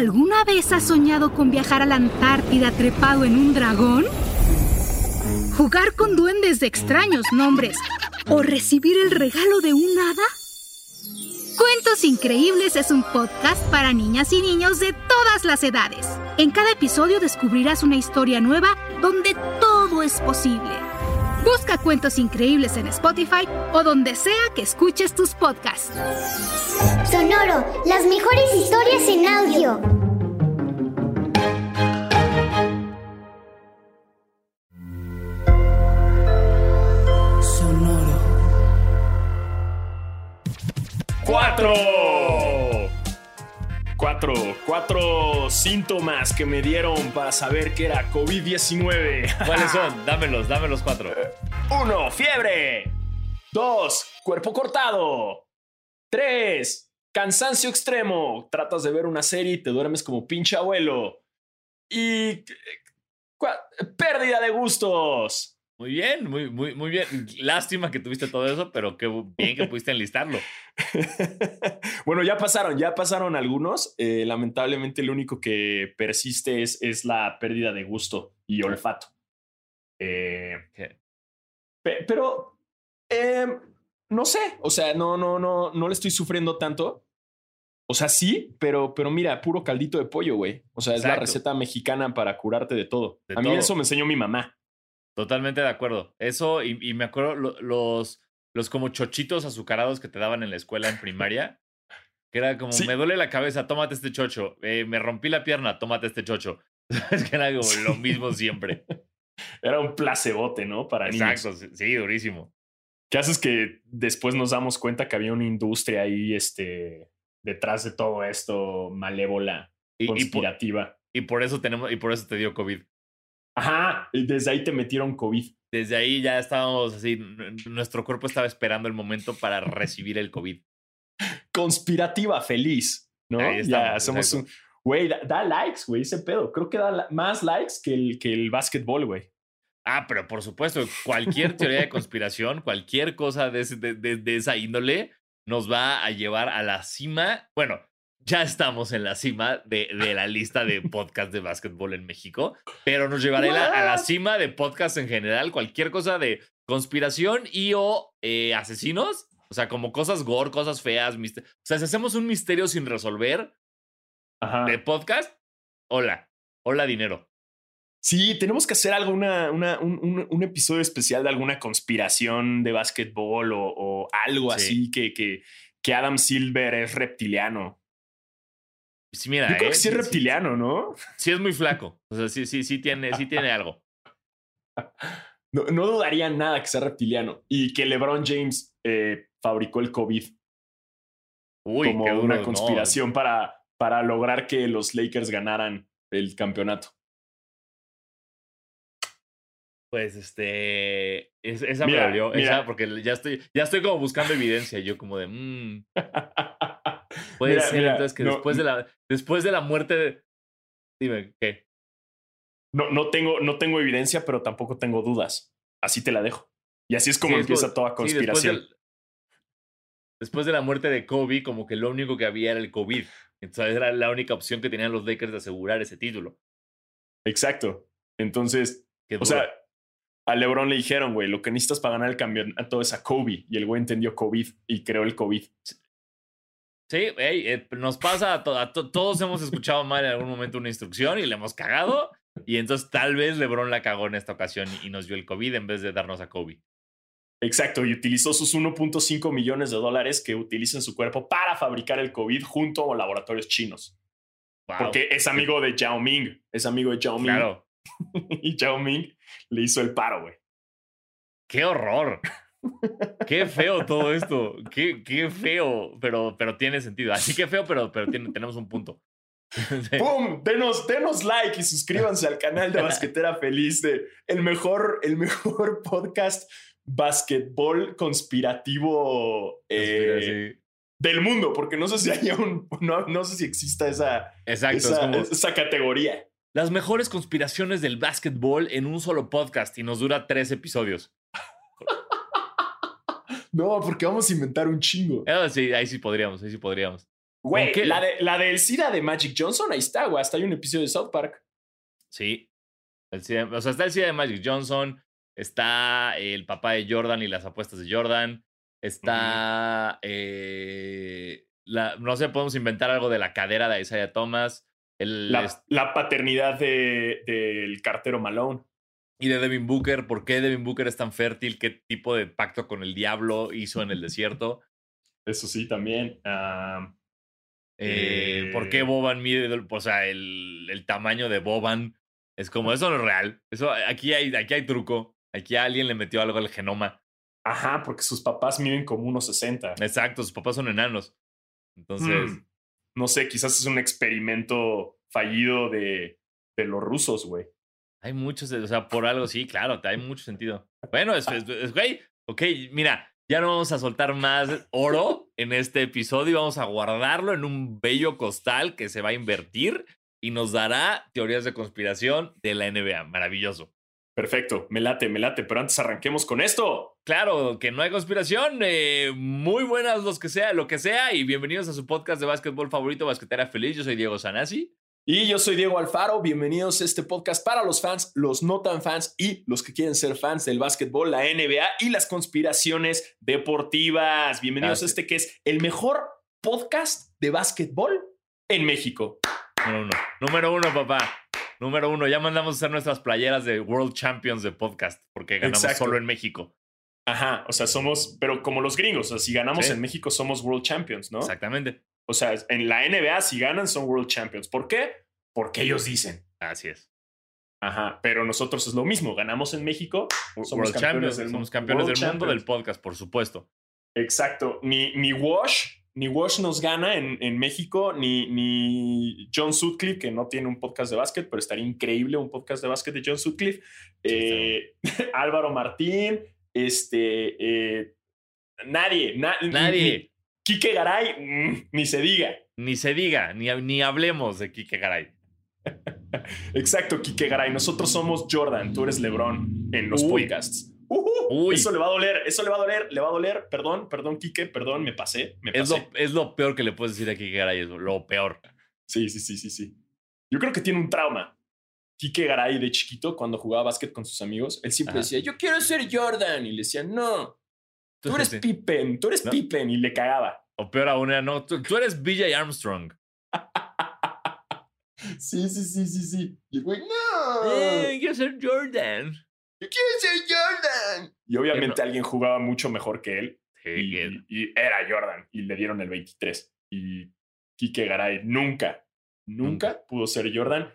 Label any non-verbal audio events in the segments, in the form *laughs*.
¿Alguna vez has soñado con viajar a la Antártida trepado en un dragón? ¿Jugar con duendes de extraños nombres? ¿O recibir el regalo de un hada? Cuentos Increíbles es un podcast para niñas y niños de todas las edades. En cada episodio descubrirás una historia nueva donde todo es posible. Busca Cuentos Increíbles en Spotify o donde sea que escuches tus podcasts. Sonoro, las mejores historias en audio. Sonoro. ¡Cuatro! Cuatro, cuatro síntomas que me dieron para saber que era COVID-19. ¿Cuáles *laughs* son? Dámelos, dámelos cuatro. Uno, fiebre. Dos, cuerpo cortado. Tres, cansancio extremo. Tratas de ver una serie y te duermes como pinche abuelo. Y... cua- pérdida de gustos. Muy bien, muy, muy, muy bien. *laughs* Lástima que tuviste todo eso, pero qué bien que pudiste enlistarlo. *laughs* bueno, ya pasaron, ya pasaron algunos. Eh, lamentablemente, lo único que persiste es, es la pérdida de gusto y olfato. Eh, pero eh, no sé, o sea, no, no, no, no le estoy sufriendo tanto. O sea, sí, pero, pero mira, puro caldito de pollo, güey. O sea, es la receta mexicana para curarte de todo. De A mí todo. eso me enseñó mi mamá. Totalmente de acuerdo. Eso, y, y me acuerdo lo- los, los como chochitos azucarados que te daban en la escuela en primaria. Que era como, Sí. me duele la cabeza, tómate este chocho. Eh, me rompí la pierna, tómate este chocho. *laughs* Es que era como lo mismo siempre. *laughs* Era un placebote, ¿no? Para. Exacto, sí, sí, durísimo. ¿Qué haces que después nos damos cuenta que había una industria ahí este, detrás de todo esto, malévola, Y, y, por, conspirativa? y por eso tenemos, y por eso te dio COVID. Ajá, y desde ahí te metieron COVID. Desde ahí ya estábamos así, nuestro cuerpo estaba esperando el momento para recibir el COVID. Conspirativa feliz, ¿no? Ahí ya somos un... Güey, da, da likes, güey, ese pedo. Creo que da la- más likes que el, que el básquetbol, güey. Ah, pero por supuesto, cualquier teoría de conspiración, cualquier cosa de, ese- de- de- de esa índole nos va a llevar a la cima. Bueno, ya estamos en la cima de, de la lista de podcasts de básquetbol en México, pero nos llevará a la, a la What? cima de podcasts en general, cualquier cosa de conspiración y o eh, asesinos. O sea, como cosas gore, cosas feas. mister- O sea, si hacemos un misterio sin resolver Ajá. de podcast, hola, hola dinero. Sí, tenemos que hacer algo, una, una- un, un- un episodio especial de alguna conspiración de básquetbol o, o algo Sí. así que, que, que Adam Silver es reptiliano. Sí, mira, Yo creo eh, que sí es reptiliano, ¿no? Sí es muy flaco. O sea, sí, sí, sí tiene, sí tiene algo. No, no dudaría nada que sea reptiliano y que LeBron James eh, fabricó el COVID Uy, como qué duro. una no. conspiración para, para lograr que los Lakers ganaran el campeonato. Pues este. es- esa Mira, me dolió. Esa, porque ya estoy, ya estoy como buscando evidencia. Yo, como de. mm, *laughs* puede Mira, ser mira, entonces que no, después, de la, después de la muerte de. Dime, ¿qué? No, no, tengo, no tengo evidencia, pero tampoco tengo dudas. Así te la dejo. Y así es como Sí, empieza toda sí, después conspiración. del- después de la muerte de Kobe, como que lo único que había era el COVID. Entonces era la única opción que tenían los Lakers de asegurar ese título. Exacto. Entonces, o sea, a LeBron le dijeron, güey, lo que necesitas para ganar el campeonato es a Kobe. Y el güey entendió COVID y creó el COVID. Sí, ey, eh, nos pasa a, to- a to- todos hemos escuchado mal en algún momento una instrucción y le hemos cagado. Y entonces tal vez LeBron la cagó en esta ocasión y, y nos dio el COVID en vez de darnos a Kobe. Exacto, y utilizó sus 1.5 millones de dólares que utiliza en su cuerpo para fabricar el COVID junto a laboratorios chinos. Wow. Porque es amigo de Yao Ming, es amigo de Yao Ming. Claro. *laughs* Y Yao Ming le hizo el paro, güey. ¡Qué horror! ¡Qué feo todo esto! ¡Qué, qué feo! Pero, pero tiene sentido. Así que feo, pero, pero tiene- tenemos un punto. *laughs* ¡Pum! Denos, denos like y suscríbanse al canal de Basquetera Feliz de el mejor, el mejor *laughs* podcast basquetbol conspirativo eh, del mundo, porque no sé si haya un, no, no sé si exista esa, Exacto. es esa, como esa categoría. las mejores conspiraciones del básquetbol en un solo podcast y nos dura tres episodios. No, porque vamos a inventar un chingo. Ah, sí, ahí sí podríamos, ahí sí podríamos. Güey, la, de, la del SIDA de Magic Johnson, ahí está, güey. Hasta hay un episodio de South Park. Sí. El SIDA- o sea, está el SIDA de Magic Johnson, está el papá de Jordan y las apuestas de Jordan, está... eh, la, no sé, podemos inventar algo de la cadera de Isaiah Thomas. El, La, paternidad de- del cartero Malone. Y de Devin Booker, ¿por qué Devin Booker es tan fértil? ¿Qué tipo de pacto con el diablo hizo en el desierto? Eso sí, también. Ah, Eh, ¿Por qué Eh. Boban mide, o sea, el, el tamaño de Boban? Es como, eso no es real. Eso, aquí, hay, aquí hay truco. Aquí alguien le metió algo al genoma. ajá, porque sus papás miden como unos 60. Exacto, sus papás son enanos. Entonces, Mm, no sé, quizás es un experimento fallido de, de los rusos, güey. Hay muchos, o sea, por algo sí, claro, hay mucho sentido. Bueno, es, es- es- güey, ok, mira, ya no vamos a soltar más oro en este episodio, vamos a guardarlo en un bello costal que se va a invertir y nos dará teorías de conspiración de la NBA. Maravilloso. Perfecto, me late, me late, pero antes arranquemos con esto. Claro, que no hay conspiración. eh, muy buenas los que sea, lo que sea. Y bienvenidos a su podcast de básquetbol favorito, Basquetera Feliz. Yo soy Diego Sanasi. Y yo soy Diego Alfaro, bienvenidos a este podcast para los fans, los no tan fans y los que quieren ser fans del básquetbol, la NBA y las conspiraciones deportivas. Bienvenidos a este que es el mejor podcast de básquetbol en México. Número uno. Número uno, papá. Número uno. Ya mandamos a hacer nuestras playeras de World Champions de podcast porque ganamos Exacto. solo en México. Ajá, o sea, somos, pero como los gringos, o sea, si ganamos Sí. en México somos World Champions, ¿no? Exactamente. O sea, en la NBA si ganan son World Champions. ¿Por qué? Porque ellos dicen. Así es. Ajá, pero nosotros es lo mismo, ganamos en México, somos World campeones Champions. del Somos campeones World del mundo Champions. del podcast, por supuesto. Exacto. Ni, ni Wash, ni Wash nos gana en, en México, ni, ni John Sutcliffe, que no tiene un podcast de básquet, pero estaría increíble un podcast de básquet de John Sutcliffe. Eh, *laughs* Álvaro Martín, este, eh, nadie, na- Nadie. Ni, Quique Garay, mm, ni se diga. Ni se diga, ni, ni hablemos de Kike Garay. *laughs* Exacto, Quique Garay. Nosotros somos Jordan, tú eres LeBron en los Uy. podcasts. Uy. Eso le va a doler, eso le va a doler, le va a doler. Perdón, perdón, Quique, perdón, me pasé, me Es pasé. lo, es lo peor que le puedes decir a Kike Garay. Es lo peor. Sí, sí, sí, sí, sí. Yo creo que tiene un trauma. Quique Garay de chiquito, cuando jugaba básquet con sus amigos, él siempre Ajá. decía, yo quiero ser Jordan. Y le decía, no, tú eres. Pippen, tú eres ¿No? Pippen. Y le cagaba. O peor aún, era, no, tú, tú eres BJ Armstrong. *laughs* Sí, sí, sí, sí, sí. Y el güey, no, Eh, quiero ser Jordan. yo quiero ser Jordan. Y obviamente alguien jugaba mucho mejor que él. Sí, y, que- y era Jordan. Y le dieron el 23. Y Quique Garay nunca, nunca pudo ser Jordan.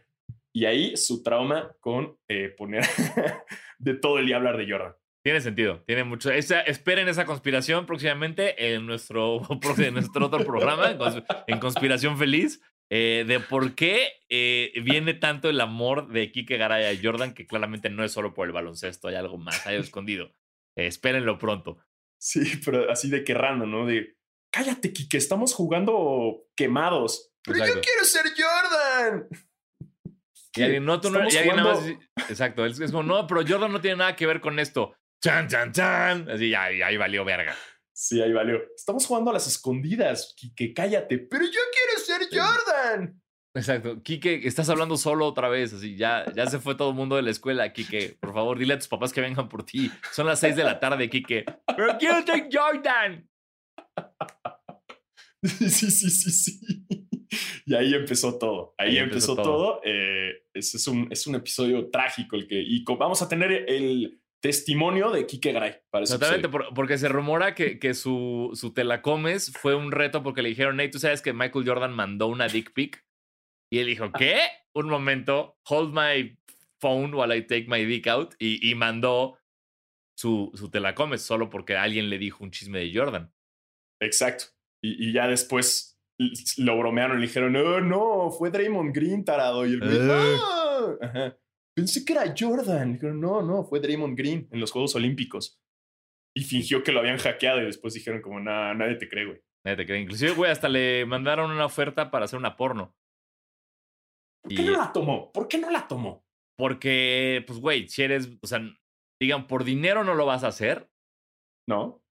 Y ahí su trauma con eh, poner *laughs* de todo el día hablar de Jordan. Tiene sentido, tiene mucho. Esa, esperen esa conspiración próximamente en nuestro, *laughs* en nuestro otro programa, en, Cons- en Conspiración Feliz, eh, de por qué eh, viene tanto el amor de Kike Garay a Jordan, que claramente no es solo por el baloncesto, hay algo más, hay algo escondido. Eh, espérenlo pronto. Sí, pero así de que random, ¿no? De cállate, Quique, estamos jugando quemados. Pero yo quiero ser Jordan. Y alguien, no, tú no, Estamos y alguien nada más Exacto, es, es como, no, pero Jordan no tiene nada que ver con esto. Chan, chan, chan. Así, ya, ya ahí valió verga. Sí, ahí valió. Estamos jugando a las escondidas, Quique, cállate. Pero yo quiero ser Jordan. Exacto. Quique, estás hablando solo otra vez, así ya, ya se fue todo el mundo de la escuela, Quique. Por favor, dile a tus papás que vengan por ti. Son las 6 de la tarde, Quique. Pero quiero ser Jordan. Sí, sí, sí, sí, sí. Y ahí empezó todo. Ahí, Ahí empezó, empezó todo. todo. Eh, ese es, un, es un episodio trágico el que. Y vamos a tener el testimonio de Quique Totalmente, episodio. por- porque se rumora que, que su, su te la comes fue un reto porque le dijeron, hey, tú sabes que Michael Jordan mandó una dick pic. Y él dijo, ¿qué? Un momento, hold my phone while I take my dick out. Y, y mandó su, su te la comes solo porque alguien le dijo un chisme de Jordan. Exacto. Y, y ya después lo bromearon y le dijeron, no, no, fue Draymond Green, tarado. Y el Eh. "Ah". Ajá. Pensé que era Jordan. Dijeron, no, no, fue Draymond Green en los Juegos Olímpicos. Y fingió que lo habían hackeado y después dijeron como, "Nah, nadie te cree, güey. Nadie te cree. Inclusive, güey, hasta le mandaron una oferta para hacer una porno. ¿Por qué Y- no la tomó? ¿Por qué no la tomó? Porque, pues, güey, si eres, o sea, digan, por dinero no lo vas a hacer. ¿No?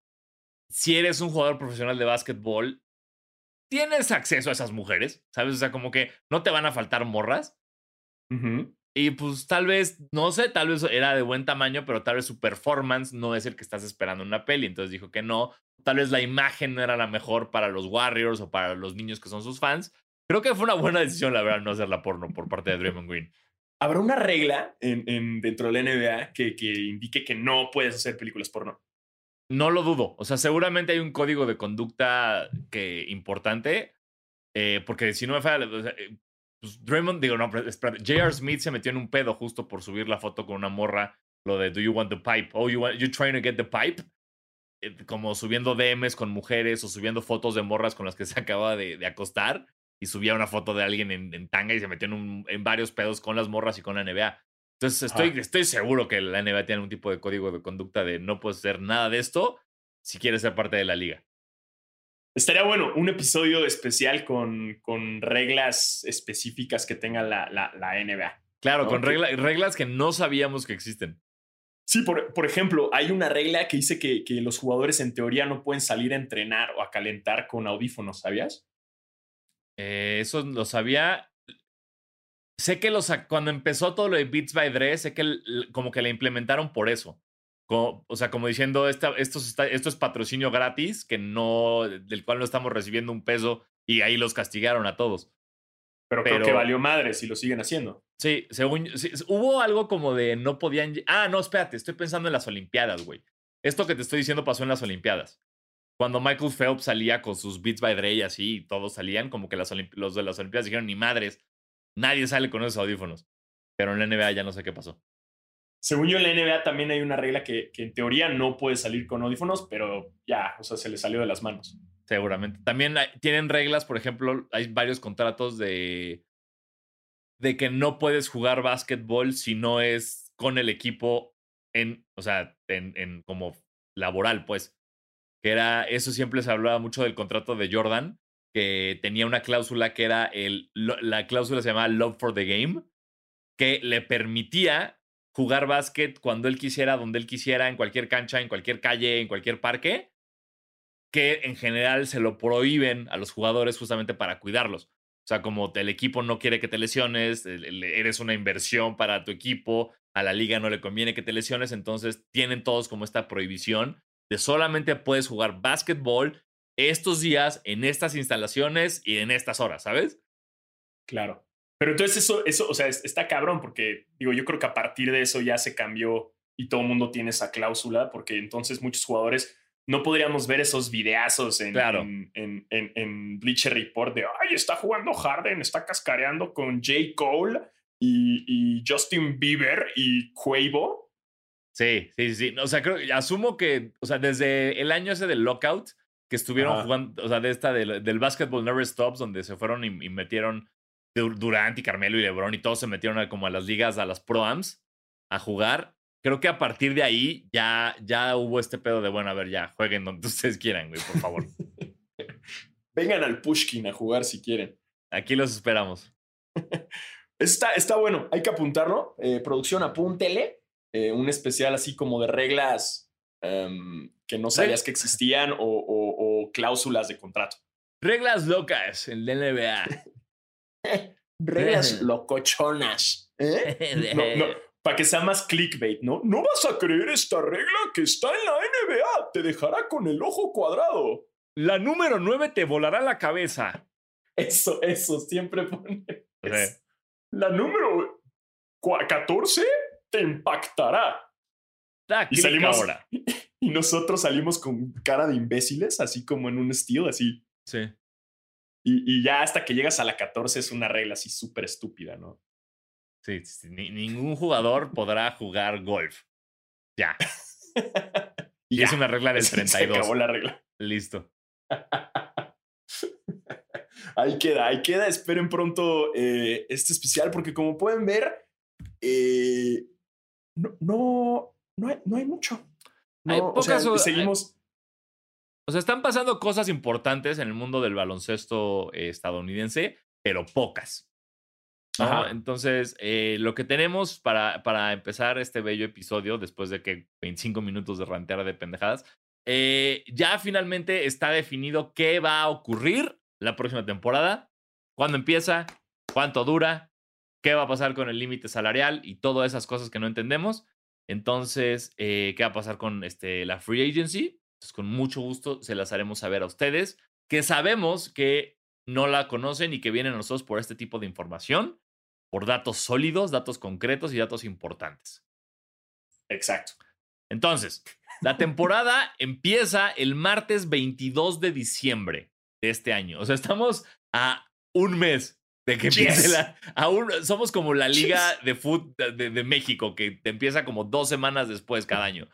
Si eres un jugador profesional de básquetbol, tienes acceso a esas mujeres, ¿sabes? O sea, como que no te van a faltar morras. Ujú. Y pues tal vez, no sé, tal vez era de buen tamaño, pero tal vez su performance no es el que estás esperando en una peli. Entonces dijo que no. Tal vez la imagen no era la mejor para los Warriors o para los niños que son sus fans. Creo que fue una buena decisión, la verdad, no hacerla porno por parte de Draymond Green. ¿Habrá una regla en, en- dentro de la NBA que, que indique que no puedes hacer películas porno? No lo dudo. O sea, seguramente hay un código de conducta que importante. eh, porque si no me falla, o sea, eh, pues Draymond, digo, no, espérate, J.R. Smith se metió en un pedo justo por subir la foto con una morra, lo de Do you want the pipe? Oh, you, want, you trying to get the pipe? Eh, Como subiendo DMs con mujeres o subiendo fotos de morras con las que *laughs* se acaba de, de acostar y subía una foto de alguien en, en tanga y se metió en, un- en varios pedos con las morras y con la NBA. Entonces estoy, estoy seguro que la NBA tiene un tipo de código de conducta de no puedes hacer nada de esto si quieres ser parte de la liga. Estaría bueno un episodio especial con, con reglas específicas que tenga la, la, la NBA. Claro, con regla- reglas que no sabíamos que existen. Sí, por, por ejemplo, hay una regla que dice que, que los jugadores en teoría no pueden salir a entrenar o a calentar con audífonos, ¿sabías? Eh, eso lo sabía. Sé que los, cuando empezó todo lo de Beats by Dre, sé que como que la implementaron por eso. O sea, como diciendo, esta, esto, se está- esto es patrocinio gratis, que no, del cual no estamos recibiendo un peso, y ahí los castigaron a todos. Pero, creo Pero- que valió madre si lo siguen haciendo. Sí, según sí, hubo algo como de no podían. Ah, no, espérate, estoy pensando en las Olimpiadas, güey. Esto que te estoy diciendo pasó en las Olimpiadas. Cuando Michael Phelps salía con sus Beats by Dre y así, y todos salían, como que las los de las Olimpiadas dijeron, ni madres, nadie sale con esos audífonos. Pero en la NBA ya no sé qué pasó. Según yo, en la NBA también hay una regla que, que en teoría no puede salir con audífonos, pero ya, o sea, se le salió de las manos. Seguramente. También tienen reglas, por ejemplo, hay varios contratos de, de que no puedes jugar básquetbol si no es con el equipo en, o sea, en, en como laboral, pues. Que era, eso siempre se hablaba mucho del contrato de Jordan, que tenía una cláusula que era el, la cláusula se llamaba Love for the Game, que le permitía jugar básquet cuando él quisiera, donde él quisiera, en cualquier cancha, en cualquier calle, en cualquier parque que en general se lo prohíben a los jugadores justamente para cuidarlos. O sea, como el equipo no quiere que te lesiones, eres una inversión para tu equipo, a la liga no le conviene que te lesiones, entonces tienen todos como esta prohibición de solamente puedes jugar básquetbol estos días en estas instalaciones y en estas horas, ¿sabes? Claro. Pero entonces eso, eso, o sea, es- está cabrón, porque digo, yo creo que a partir de eso ya se cambió y todo el mundo tiene esa cláusula, porque entonces muchos jugadores no podríamos ver esos videazos en, Claro. en, en, Bleacher Report de, ay, está jugando Harden, está cascareando con J. Cole y, y Justin Bieber y Quavo. Sí, sí, sí. O sea, creo, asumo que, o sea, desde el año ese del lockout, que estuvieron Ajá. jugando, o sea, de esta del, del Basketball Never Stops, donde se fueron y, y metieron Durant y Carmelo y LeBron y todos se metieron a, como a las ligas, a las Pro-Ams a jugar. Creo que a partir de ahí ya, ya hubo este pedo de, bueno, a ver, ya, jueguen donde *laughs* ustedes quieran, güey, por favor. *laughs* Vengan al Pushkin a jugar si quieren. Aquí los esperamos. *laughs* Está, está bueno, hay que apuntarlo. Eh, producción, apúntele. Eh, un especial así como de reglas em, que no sabías que existían o, o- o cláusulas de contrato. Reglas locas en la NBA. *laughs* Reglas *laughs* locochonas. ¿eh? *laughs* No, no, para que sea más clickbait, ¿no? No vas a creer esta regla que está en la NBA. Te dejará con el ojo cuadrado. La número 9 te volará la cabeza. Eso, eso, siempre eso. La número cua- 14 te impactará. da Y salimos- ahora. Y nosotros salimos con cara de imbéciles, así como en un estilo, así. Sí. Y, y ya hasta que llegas a la 14 es una regla así súper estúpida, ¿no? Sí, sí, ni- ningún jugador podrá jugar golf. Ya. *laughs* Y es una regla del se 32. acabó la regla. Listo. *laughs* Ahí queda, ahí queda. Esperen pronto eh, este especial, porque como pueden ver, eh, no, no, no, hay, no hay mucho. Hay No, o sea, pocas- seguimos. O sea, están pasando cosas importantes en el mundo del baloncesto eh, estadounidense, pero pocas. ¿no? Ajá. Entonces, eh, lo que tenemos para, para empezar este bello episodio, después de que 25 minutos de rantear de pendejadas, eh, ya finalmente está definido qué va a ocurrir la próxima temporada, cuándo empieza, cuánto dura, qué va a pasar con el límite salarial y todas esas cosas que no entendemos. Entonces, eh, ¿qué va a pasar con este, la free agency? Con mucho gusto se las haremos saber a ustedes, que sabemos que no la conocen y que vienen a nosotros por este tipo de información, por datos sólidos, datos concretos y datos importantes. Exacto. Entonces, la temporada *laughs* empieza el martes 22 de diciembre de este año. O sea, estamos a un mes de que empiece Yes. la. Aún somos como la liga de fútbol de, de México, que te empieza como dos semanas después cada *laughs* año.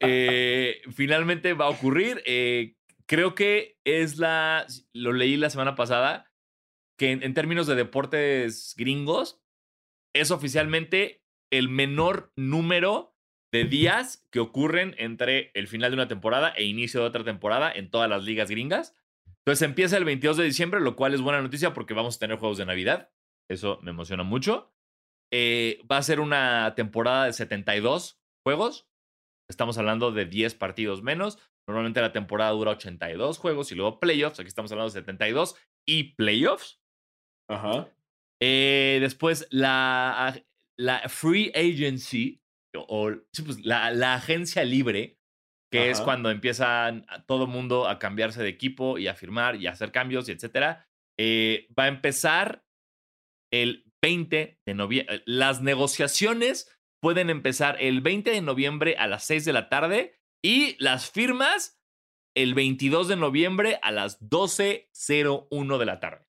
Eh, finalmente va a ocurrir. eh, creo que es la. Lo leí la semana pasada. Que en, términos de deportes gringos, es oficialmente el menor número de días que ocurren entre el final de una temporada e inicio de otra temporada en todas las ligas gringas. Entonces empieza el 22 de diciembre, lo cual es buena noticia porque vamos a tener juegos de Navidad. Eso me emociona mucho. Eh, va a ser una temporada de 72 juegos. Estamos hablando de 10 partidos menos. Normalmente la temporada dura 82 juegos y luego playoffs. Aquí estamos hablando de 72 y playoffs. Ajá. Eh, después, la, la free agency, o, sí, pues, la, la agencia libre, que es Ajá. cuando empiezan a- todo mundo a cambiarse de equipo y a firmar y a hacer cambios y etcétera, eh, va a empezar el 20 de noviembre. Las negociaciones pueden empezar el 20 de noviembre a las 6 de la tarde y las firmas el 22 de noviembre a las 12.01 de la tarde.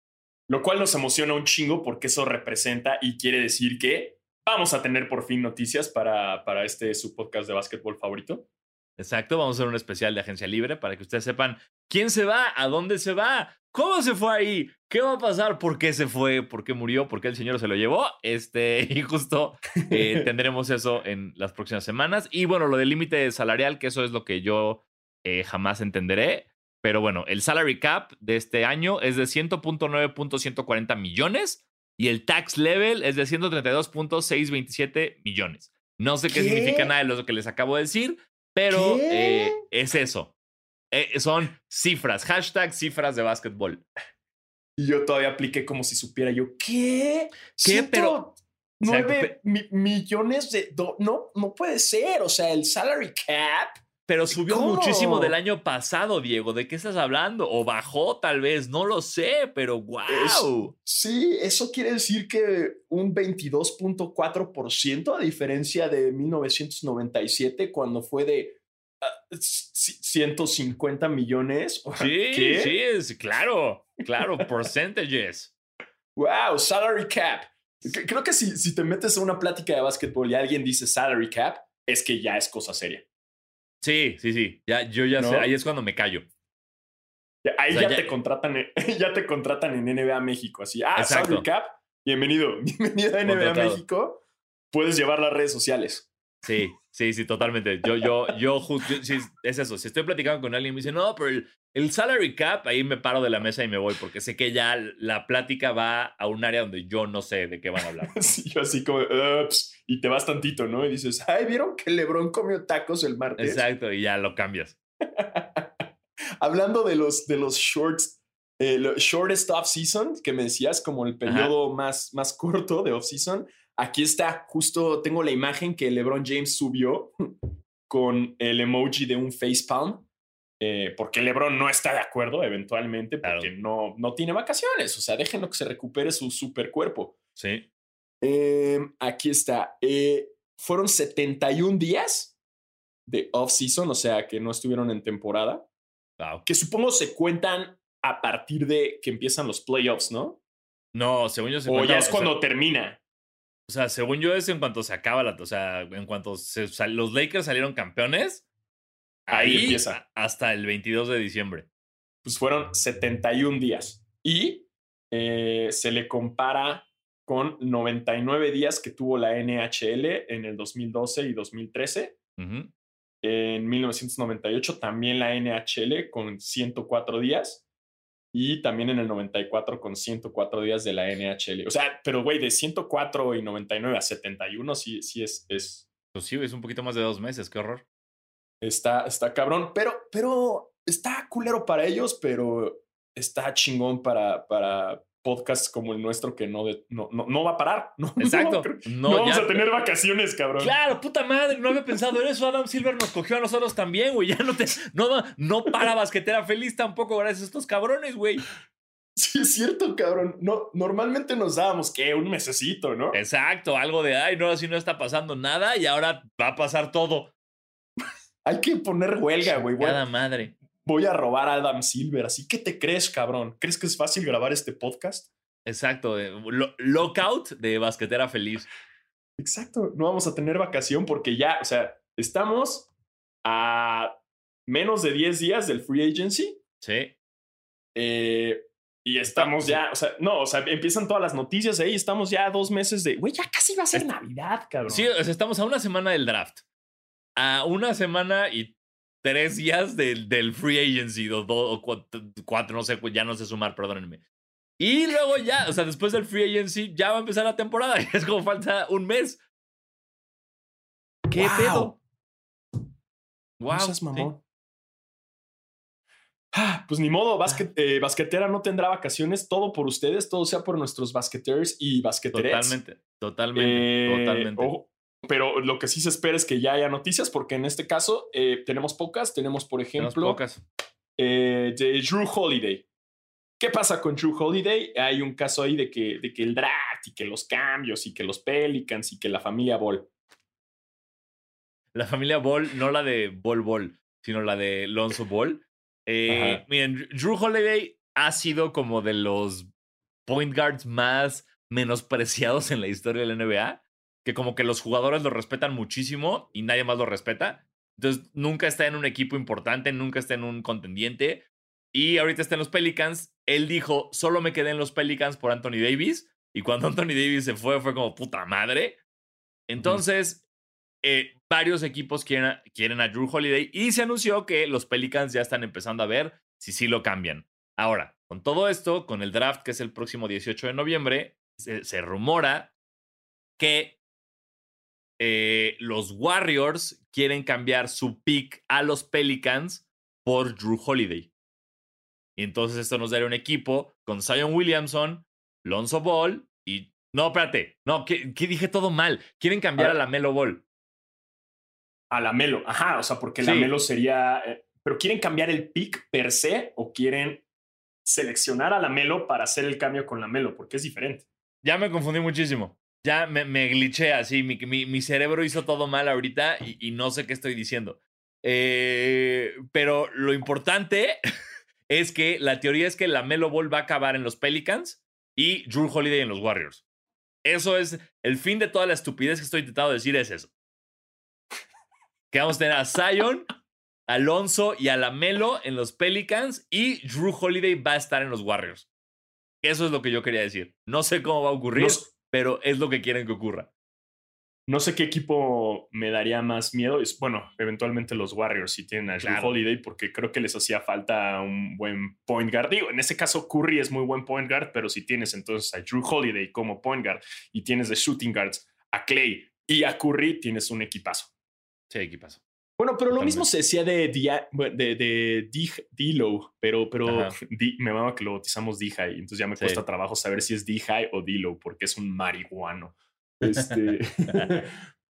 Lo cual nos emociona un chingo porque eso representa y quiere decir que vamos a tener por fin noticias para, para este su podcast de básquetbol favorito. Exacto, vamos a hacer un especial de agencia libre para que ustedes sepan quién se va, a dónde se va, cómo se fue ahí, qué va a pasar, por qué se fue, por qué murió, por qué el señor se lo llevó. Este, *laughs* y justo eh, *laughs* tendremos eso en las próximas semanas. Y bueno, lo del límite salarial, que eso es lo que yo eh, jamás entenderé. Pero bueno, el salary cap de este año es de 100.9.140 millones y el tax level es de 132.627 millones. No sé qué, ¿Qué? significa nada de lo que les acabo de decir, pero eh, es eso. Eh, son cifras, hashtag cifras de básquetbol. Y yo todavía apliqué como si supiera yo, ¿qué? ¿Qué? Pero- Nueve Exacto, mi- millones de... no, no puede ser. O sea, el salary cap. Pero subió ¿Cómo? muchísimo del año pasado, Diego. ¿De qué estás hablando? O bajó tal vez, no lo sé, pero wow. Sí, eso quiere decir que un 22.4% a diferencia de 1997 cuando fue de ah, c- 150 millones. Sí, ¿Qué? sí, es claro, claro, percentages. Wow, salary cap. Creo que si, si te metes a una plática de básquetbol y alguien dice salary cap, es que ya es cosa seria. Sí, sí, sí. Ya, yo ya sé, ahí es cuando me callo. Ya- Ahí O sea, ya, ya- te contratan, en- *laughs* ya te contratan en NBA México. Así, ah, Exacto. cap. Bienvenido, *laughs* bienvenido a NBA. México. Puedes llevar las redes sociales. Sí, sí, sí, totalmente. Yo, yo, yo, yo- sí, es eso. Si estoy platicando con alguien y me dice, no, pero el, el salary cap, ahí me paro de la mesa y me voy, porque sé que ya la plática va a un área donde yo no sé de qué van a hablar. *laughs* Sí, yo así como, ups, y te vas tantito, ¿no? Y dices, ay, ¿vieron que Lebron comió tacos el martes? Exacto, y ya lo cambias. *laughs* Hablando de los, de los shorts, eh, shortest off-season, que me decías, como el periodo más, más corto de off-season, aquí está, justo tengo la imagen que LeBron James subió *laughs* con el emoji de un facepalm, eh, porque LeBron no está de acuerdo eventualmente, Claro. porque no, no tiene vacaciones, o sea, déjenlo que se recupere su super cuerpo. Sí. Eh, aquí está. Eh, fueron 71 días de off-season, o sea, que no estuvieron en temporada, Wow. que supongo se cuentan a partir de que empiezan los playoffs, ¿no? No, según yo se O cuenta- ya es sea, cuando termina. O sea, según yo es en cuanto se acaba la... O sea, en cuanto se los Lakers salieron campeones, Ahí ahí, empieza. hasta el 22 de diciembre. Pues fueron 71 días. Y eh, se le compara con 99 días que tuvo la NHL en el 2012 y 2013. Ujú. En 1998 también la NHL con 104 días. Y también en el 94 con 104 días de la NHL. O sea, pero güey, de 104 y 99 a 71 sí, sí es, es, Pues sí, es un poquito más de dos meses, qué horror. está, está cabrón. Pero, pero está culero para ellos, pero está chingón para, para podcasts como el nuestro que no, de- no, no, no va a parar. No, *laughs* Exacto. No, vamos ya- a tener vacaciones, cabrón. Claro, puta madre, no había pensado en eso. Adam Silver nos cogió a nosotros también, güey. Ya no te. No, no para basquetera feliz tampoco, gracias a estos cabrones, güey. Sí, es cierto, cabrón. No, normalmente nos dábamos, ¿qué? Un mesecito, ¿no? Exacto, algo de, ay, no, así no está pasando nada y ahora va a pasar todo. Hay que poner huelga, güey. Cada madre. Voy a robar a Adam Silver. Así que te crees, cabrón. ¿Crees que es fácil grabar este podcast? Exacto, lo- lockout de basquetera feliz. Exacto. No vamos a tener vacación porque ya, o sea, estamos a menos de 10 días del free agency. Sí. eh, y estamos ya, o sea, no, o sea, empiezan todas las noticias ahí. Estamos ya a dos meses de, güey, ya casi va a ser Navidad, cabrón. Sí, o sea, estamos a una semana del draft. A una semana y tres días del, del free agency, o, do- o cuatro, cuatro, no sé, ya no sé sumar, perdónenme. Y luego ya, o sea, después del free agency ya va a empezar la temporada. *laughs* y Es como falta un mes. ¿Qué Wow. pedo? No Wow. sí. mamón. Ah, pues ni modo, basquet- *sighs* eh, basquetera no tendrá vacaciones, todo por ustedes, todo sea por nuestros basqueters y basqueteres. Totalmente, totalmente, Eh, totalmente. ojo, pero lo que sí se espera es que ya haya noticias, porque en este caso eh, tenemos pocas. Tenemos, por Tenemos ejemplo, pocas. eh, de Drew Holiday. ¿Qué pasa con Drew Holiday? Hay un caso ahí de que, de que el draft y que los cambios y que los Pelicans y que la familia Ball. La familia Ball, no la de Ball Ball, sino la de Lonzo Ball. Eh, miren, Drew Holiday ha sido como de los point guards más menospreciados en la historia de la NBA, que como que los jugadores lo respetan muchísimo y nadie más lo respeta. Entonces, nunca está en un equipo importante, nunca está en un contendiente. Y ahorita está en los Pelicans. Él dijo, solo me quedé en los Pelicans por Anthony Davis. Y cuando *laughs* Anthony Davis se fue, fue como puta madre. Entonces, eh, varios equipos quieren a, quieren a Drew Holiday y se anunció que los Pelicans ya están empezando a ver si sí lo cambian. Ahora, con todo esto, con el draft que es el próximo 18 de noviembre, se, se rumora que eh, los Warriors quieren cambiar su pick a los Pelicans por Drew Holiday. Y entonces esto nos daría un equipo con Zion Williamson, Lonzo Ball y... No, espérate. No, que, que dije todo mal. Quieren cambiar a Ah. la Melo Ball. A la Melo, ajá, o sea, porque Sí. la Melo sería. eh, pero quieren cambiar el pick per se o quieren seleccionar a la Melo para hacer el cambio con la Melo, porque es diferente. Ya me confundí muchísimo. Ya me, me glitché así. Mi, mi- cerebro hizo todo mal ahorita y, y no sé qué estoy diciendo. Eh, pero lo importante *laughs* es que la teoría es que la Melo Ball va a acabar en los Pelicans y Drew Holiday en los Warriors. Eso es el fin de toda la estupidez que estoy intentando decir, es eso. Que vamos a tener a Zion, Alonso y a la Melo en los Pelicans y Drew Holiday va a estar en los Warriors. Eso es lo que yo quería decir. No sé cómo va a ocurrir, pero es lo que quieren que ocurra. No sé qué equipo me daría más miedo. Es, bueno, eventualmente los Warriors si tienen a Drew. Holiday, porque creo que les hacía falta un buen point guard. Digo, en ese caso Curry es muy buen point guard, pero si tienes entonces a Drew Holiday como point guard y tienes de shooting guards a Clay y a Curry, tienes un equipazo. Sí, aquí pasa. Bueno, pero lo Totalmente. mismo se decía de, Dia- de, de D-Low, pero, pero. D- me mama que lo bautizamos D-High, entonces ya me Sí. cuesta trabajo saber si es D-High o D-Low, porque es un marihuano. Este, *laughs*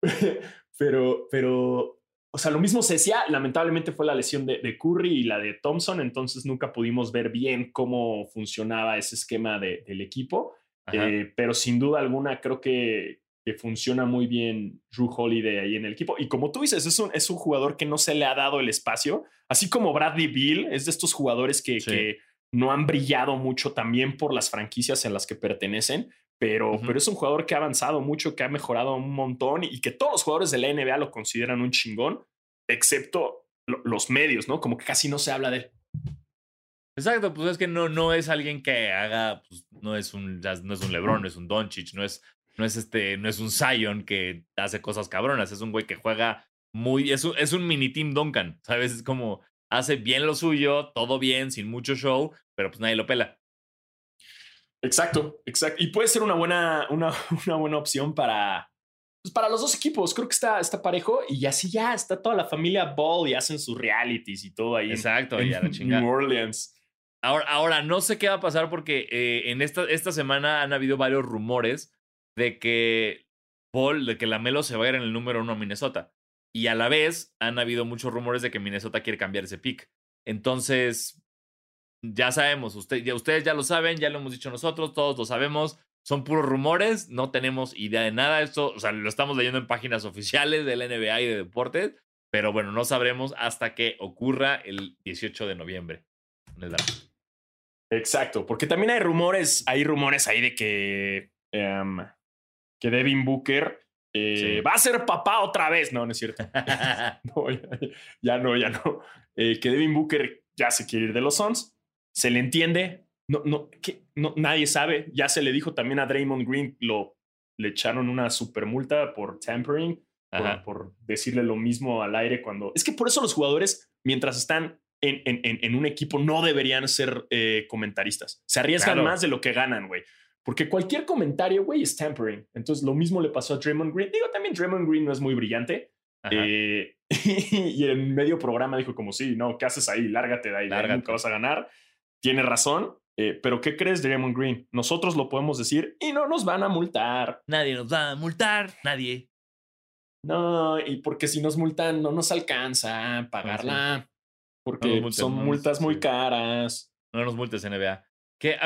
*laughs* pero, pero, o sea, lo mismo se decía, lamentablemente fue la lesión de, de Curry y la de Thompson, entonces nunca pudimos ver bien cómo funcionaba ese esquema de- del equipo. Eh, pero sin duda alguna creo que, que funciona muy bien Drew Holiday ahí en el equipo. Y como tú dices, es un, es un jugador que no se le ha dado el espacio, así como Bradley Bill es de estos jugadores que, Sí. que no han brillado mucho también por las franquicias en las que pertenecen. Pero, pero es un jugador que ha avanzado mucho, que ha mejorado un montón y que todos los jugadores de la NBA lo consideran un chingón, excepto lo- los medios, ¿no? Como que casi no se habla de él. Exacto, pues es que no, no es alguien que haga, pues no es un, no es un LeBron, no es un Doncic, no es, no es este, no es un Zion que hace cosas cabronas, es un güey que juega muy, es un, es un mini Team Duncan, ¿sabes? Es como hace bien lo suyo, todo bien, sin mucho show, pero pues nadie lo pela. Exacto, exacto. Y puede ser una buena, una, *laughs* una buena opción para, pues para los dos equipos. Creo que está, está parejo y así ya está toda la familia Ball y hacen sus realities y todo ahí Exacto, en, y a la chingada. New Orleans. Ahora, ahora, no sé qué va a pasar porque eh, en esta, esta semana han habido varios rumores de que Paul, de que Lamelo se va a ir en el número uno a Minnesota. Y a la vez han habido muchos rumores de que Minnesota quiere cambiar ese pick. Entonces, ya sabemos, usted, ya, ustedes ya lo saben, ya lo hemos dicho nosotros, todos lo sabemos. Son puros rumores, no tenemos idea de nada. Esto, o sea, lo estamos leyendo en páginas *laughs* oficiales de la NBA y de deportes, pero bueno, no sabremos hasta que ocurra el 18 de noviembre. Exacto, porque también hay rumores, hay rumores ahí de que, em, que Devin Booker eh, va a ser papá otra vez. No, no es cierto. *laughs* *laughs* no, ya, no, ya no. Eh, que Devin Booker ya se quiere ir de los Suns. Se le entiende. No, no, que, no, nadie sabe. Ya se le dijo también a Draymond Green, lo, le echaron una super multa por tampering, por, decirle lo mismo al aire cuando... Es que por eso los jugadores, mientras están en, en, en un equipo, no deberían ser eh, comentaristas. Se arriesgan más de lo que ganan, güey. Porque cualquier comentario, güey, es tampering. Entonces, lo mismo le pasó a Draymond Green. Digo, también Draymond Green no es muy brillante. Eh, *laughs* y en medio programa dijo como, sí, no, ¿qué haces ahí? Lárgate de ahí, nunca vas a ganar. Tiene razón, eh, pero ¿qué crees, Draymond Green? Nosotros lo podemos decir y no nos van a multar. Nadie nos va a multar, nadie. No, y porque si nos multan no nos alcanza a pagarla. Porque son multas muy caras. No nos multes, NBA. Que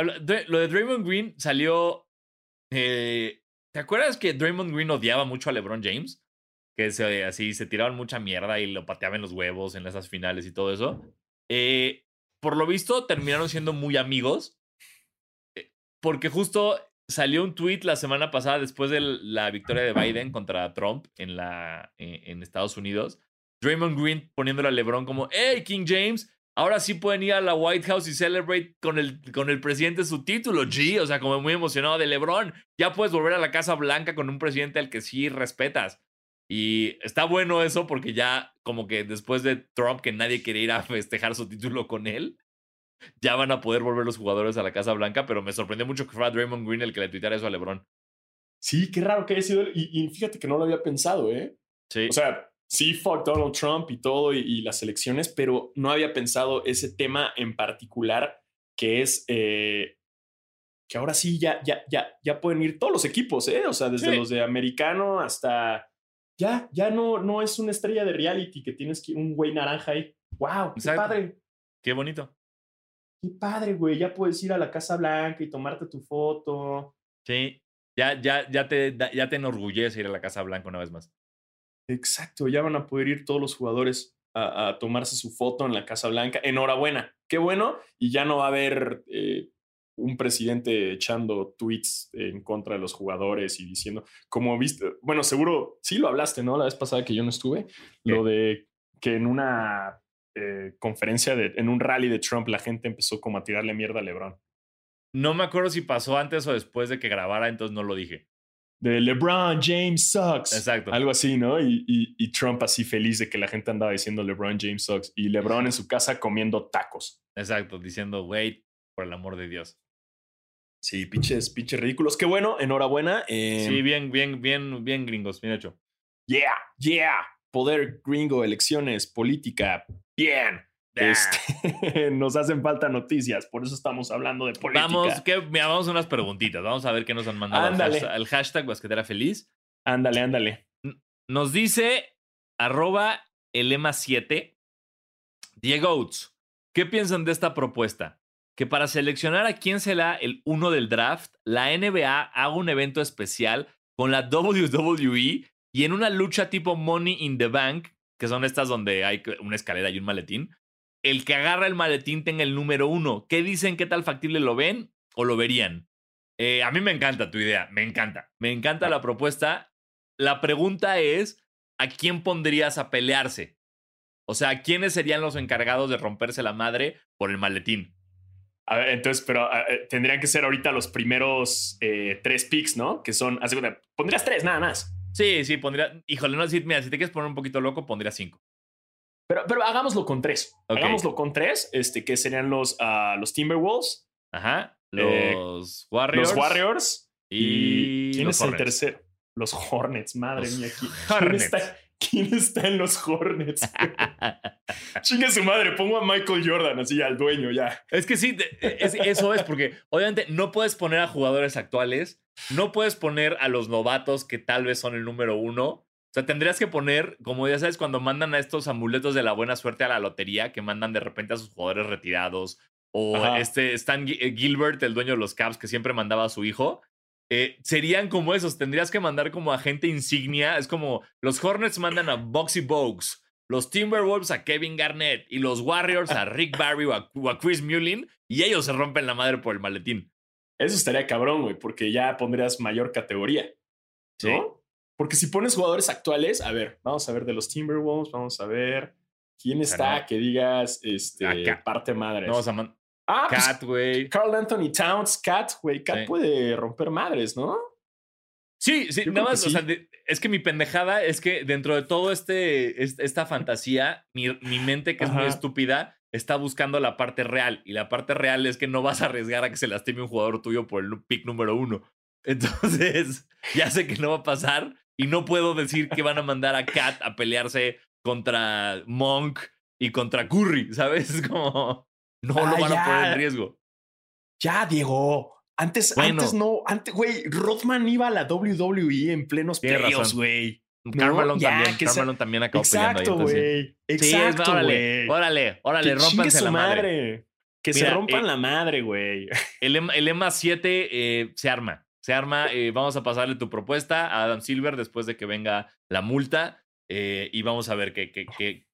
lo de Draymond Green salió. Eh, ¿Te acuerdas que Draymond Green odiaba mucho a LeBron James? Que se, así se tiraban mucha mierda y lo pateaban los huevos en esas finales y todo eso. Eh, por lo visto, terminaron siendo muy amigos. Eh, porque justo salió un tweet la semana pasada después de la victoria de Biden contra Trump en, la, en Estados Unidos. Draymond Green poniéndole a LeBron como, hey, King James, Ahora sí pueden ir a la White House y celebrate con el, con el presidente su título, G. O sea, como muy emocionado de LeBron. Ya puedes volver a la Casa Blanca con un presidente al que sí respetas. Y está bueno eso porque ya como que después de Trump que nadie quiere ir a festejar su título con él, ya van a poder volver los jugadores a la Casa Blanca, pero me sorprendió mucho que fuera Draymond Green el que le tuiteara eso a LeBron. Sí, qué raro que haya sido. Y, y fíjate que no lo había pensado, ¿eh? Sí. O sea, sí, fuck Donald Trump y todo y, las elecciones, pero no había pensado ese tema en particular que es eh, que ahora sí ya, ya, ya, ya pueden ir todos los equipos, ¿eh? O sea, desde los de americano hasta ya, ya no, no es una estrella de reality que tienes que un güey naranja ahí. ¡Wow! ¡Qué padre! ¡Qué bonito! ¡Qué padre, güey! Ya puedes ir a la Casa Blanca y tomarte tu foto. Sí, ya, ya, ya, te, ya te enorgullece ir a la Casa Blanca una vez más. Exacto, ya van a poder ir todos los jugadores a, tomarse su foto en la Casa Blanca. Enhorabuena, qué bueno. Y ya no va a haber eh, un presidente echando tweets en contra de los jugadores y diciendo, como viste, bueno, seguro sí lo hablaste, ¿no? La vez pasada que yo no estuve, lo de que en una eh, conferencia, de, en un rally de Trump, la gente empezó como a tirarle mierda a LeBron. No me acuerdo si pasó antes o después de que grabara, entonces no lo dije de LeBron James sucks. Exacto. Algo así, ¿no? Y, y, Trump así feliz de que la gente andaba diciendo LeBron James sucks. Y LeBron en su casa comiendo tacos. Exacto, diciendo, wait, por el amor de Dios. Sí, pinches, pinches ridículos. Qué bueno, enhorabuena. sí, em, bien, bien, bien, bien gringos, bien hecho. Yeah, yeah. Poder gringo, elecciones, política, bien. Este, *laughs* nos hacen falta noticias, por eso estamos hablando de política. Vamos, que, vamos a unas preguntitas, vamos a ver qué nos han mandado ándale. al hashtag, basquetera feliz. Ándale, ándale. Nos dice arroba elema 7 Diego Oates, ¿qué piensan de esta propuesta? Que para seleccionar a quién será el uno del draft, la NBA haga un evento especial con la WWE y en una lucha tipo Money in the Bank, que son estas donde hay una escalera y un maletín, el que agarra el maletín tenga el número uno. ¿Qué dicen? ¿Qué tal factible lo ven o lo verían? Eh, a mí me encanta tu idea, me encanta. Me encanta la propuesta. La pregunta es, ¿a quién pondrías a pelearse? O sea, ¿quiénes serían los encargados de romperse la madre por el maletín? A ver, entonces, pero eh, tendrían que ser ahorita los primeros eh, tres picks, ¿no? Que son, así, pondrías tres, nada más. Sí, sí, pondría. Híjole, no, si, mira, si te quieres poner un poquito loco, pondría cinco. Pero, pero hagámoslo con tres. Hagámoslo con tres, este, que serían los, uh, los Timberwolves. Ajá. Eh, los Warriors. Los Warriors. Y, ¿quién es el tercero? Los Hornets, madre mía. ¿Quién, Hornets. ¿Quién está en los Hornets? *laughs* Chingue su madre, pongo a Michael Jordan así al dueño ya. Es que sí, eso es porque obviamente no puedes poner a jugadores actuales, no puedes poner a los novatos que tal vez son el número uno. O sea, tendrías que poner, como ya sabes, cuando mandan a estos amuletos de la buena suerte a la lotería, que mandan de repente a sus jugadores retirados, o este Stan eh, Gilbert, el dueño de los Caps, que siempre mandaba a su hijo. Eh, serían como esos. Tendrías que mandar como agente insignia. Es como los Hornets mandan a Boxy Bogues, los Timberwolves a Kevin Garnett y los Warriors a *laughs* Rick Barry o a, Chris Mullin y ellos se rompen la madre por el maletín. Eso estaría cabrón, güey, porque ya pondrías mayor categoría. ¿No? Porque si pones jugadores actuales, a ver, vamos a ver de los Timberwolves, vamos a ver quién está que digas este, parte madre. No, a Ah, pues, Cat, güey. Carl Anthony Towns, Cat, güey. Cat puede romper madres, ¿no? Sí, sí, nada más, o sea, es que mi pendejada es que dentro de todo este, esta fantasía, mi, mente, que es muy estúpida, está buscando la parte real. Y la parte real es que no vas a arriesgar a que se lastime un jugador tuyo por el pick número uno. *laughs* Entonces, ya sé que no va a pasar y no puedo decir que van a mandar a Cat a pelearse contra Monk y contra Curry, ¿sabes? Es como... No lo van a poner en riesgo. Ya, Diego. Antes, antes no, antes, güey, Rothman iba a la WWE en plenos playoffs, güey. Carmelo también, Carmelo también acabó Exacto, güey. Exacto, güey. órale, órale, rompanse la madre. Que se rompan eh, la madre, güey. El, el EMA 7 eh, se arma. Se arma. Eh, vamos a pasarle tu propuesta a Adam Silver después de que venga la multa. y vamos a ver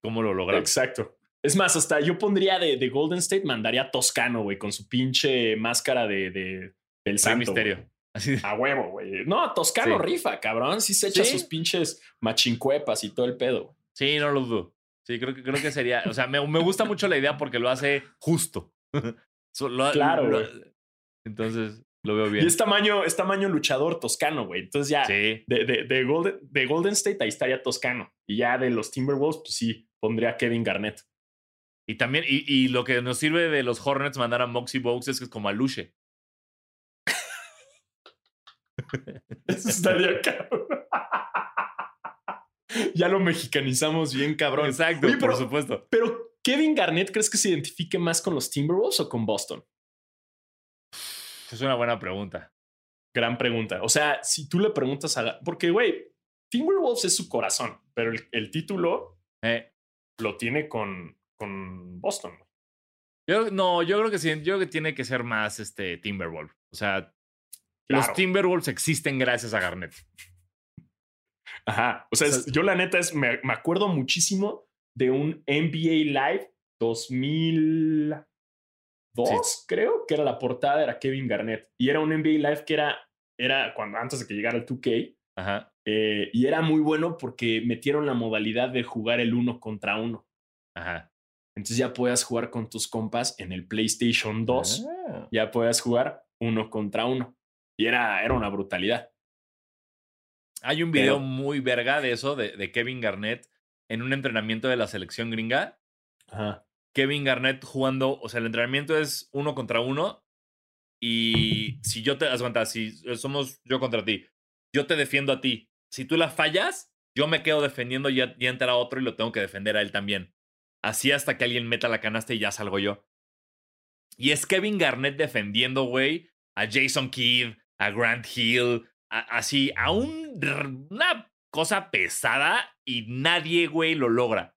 cómo lo logramos. Exacto. Es más, hasta yo pondría de, Golden State, mandaría a Toscano, güey, con su pinche máscara de, de del Santo. misterio. *laughs* Así A huevo, güey. No, Toscano rifa, cabrón. Sí se echa sus pinches machincuepas y todo el pedo. Sí, no lo dudo. Sí, creo que, creo que sería. O sea, me, gusta mucho la idea porque lo hace justo. *laughs* claro. entonces, lo veo bien. Y es tamaño, es tamaño luchador toscano, güey. Entonces ya de, de, de, Golden, de Golden State ahí estaría toscano. Y ya de los Timberwolves, pues sí, pondría Kevin Garnett. Y también, y, lo que nos sirve de los Hornets mandar a Moxie Box es que es como a Luche. *laughs* Eso estaría cabrón. *laughs* ya lo mexicanizamos bien, cabrón. Exacto, por supuesto. Pero, ¿Kevin Garnett crees que se identifique más con los Timberwolves o con Boston? Es una buena pregunta. Gran pregunta. O sea, si tú le preguntas a. Porque, güey, Timberwolves es su corazón, pero el, título eh. lo tiene con, con Boston. Yo, no, yo creo que sí, yo creo que tiene que ser más este Timberwolf. O sea, los Timberwolves existen gracias a Garnett. Ajá. O sea, yo la neta es, me, acuerdo muchísimo de un NBA Live 2002, creo, que era la portada, era Kevin Garnett. Y era un NBA Live que era, era cuando antes de que llegara el 2K. Ajá. Eh, y era muy bueno porque metieron la modalidad de jugar el uno contra uno. Ajá. Entonces ya puedas jugar con tus compas en el PlayStation 2. Ah. Ya puedas jugar uno contra uno. Y era, era una brutalidad. Hay un video muy verga de eso, de, Kevin Garnett en un entrenamiento de la selección gringa. Kevin Garnett jugando, o sea, el entrenamiento es uno contra uno. Y si yo te das cuenta, si somos yo contra ti, yo te defiendo a ti. Si tú la fallas, yo me quedo defendiendo y ya, ya entra otro y lo tengo que defender a él también. Así hasta que alguien meta la canasta y ya salgo yo. Y es Kevin Garnett defendiendo, güey, a Jason Kidd, a Grant Hill, así, a una cosa pesada y nadie, güey, lo logra.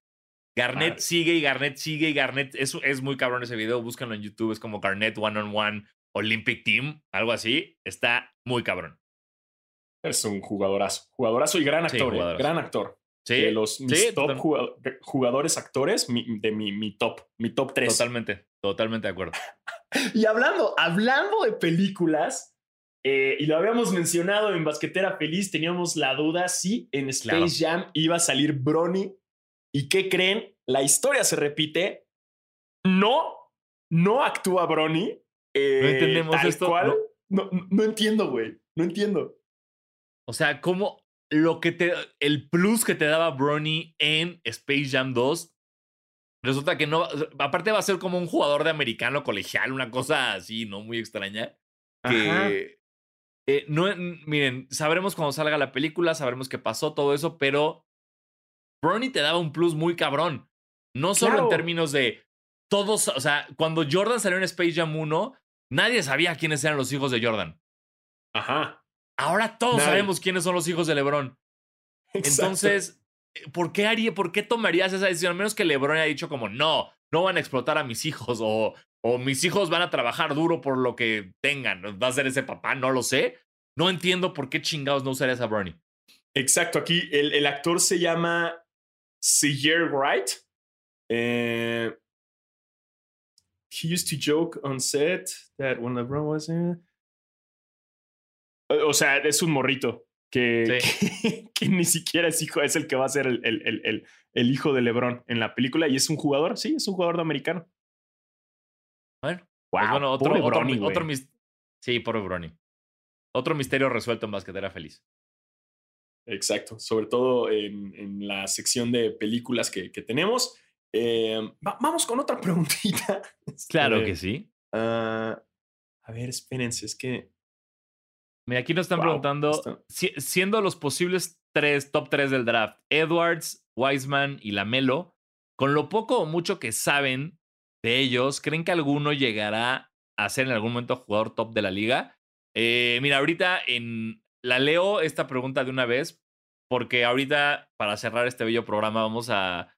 Garnett sigue y Garnett sigue y Garnett. Es, es muy cabrón ese video. Búscanlo en YouTube. Es como Garnett One on One Olympic Team, algo así. Está muy cabrón. Es un jugadorazo. Jugadorazo y gran actor. Eh, gran actor. Sí, los top jugadores actores de mi, mi, top, mi top 3. Totalmente, totalmente de acuerdo. *laughs* y hablando, hablando de películas, eh, y lo habíamos mencionado en Basquetera Feliz, teníamos la duda si en Space Jam iba a salir Bronny. ¿Y qué creen? La historia se repite. No, no actúa Bronny. no entendemos esto. no, no entiendo, güey. No entiendo. O sea, ¿cómo, lo que te, el plus que te daba Bronny en Space Jam 2, resulta que no, aparte va a ser como un jugador de americano colegial, una cosa así, ¿no? Muy extraña. Que, eh, no, miren, sabremos cuando salga la película, sabremos qué pasó, todo eso, pero Bronny te daba un plus muy cabrón. No solo Claro. en términos de todos, o sea, cuando Jordan salió en Space Jam 1, nadie sabía quiénes eran los hijos de Jordan. Ajá. Ahora todos Nadie. sabemos quiénes son los hijos de LeBron. Exacto. Entonces, eh, ¿por qué haría, por qué tomarías esa decisión? A menos que LeBron haya dicho como, no, no van a explotar a mis hijos o, o mis hijos van a trabajar duro por lo que tengan. Va a ser ese papá, no lo sé. No entiendo por qué chingados no usarías a Bronny. Exacto, aquí el, el actor se llama Seyer Wright. Eh, he used to joke on set that when LeBron was in. O sea, es un morrito que, que, que ni siquiera es hijo, es el que va a ser el, el, el, el, hijo de LeBron en la película y es un jugador, sí, es un jugador de americano. Bueno, Wow, pues bueno, otro, otro, Bronny, otro Sí, pobre Bronny. Otro misterio resuelto en basquetera feliz. Exacto, sobre todo en, en la sección de películas que, que tenemos. Eh, va- vamos con otra *laughs* preguntita. Claro Este, que sí. ah, a ver, espérense, es que. Mira, aquí nos están Wow, preguntando, está- si- siendo los posibles tres, top tres del draft, Edwards, Wiseman y Lamelo, con lo poco o mucho que saben de ellos, ¿creen que alguno llegará a ser en algún momento jugador top de la liga? Eh, mira, ahorita en la leo esta pregunta de una vez, porque ahorita, para cerrar este bello programa, vamos a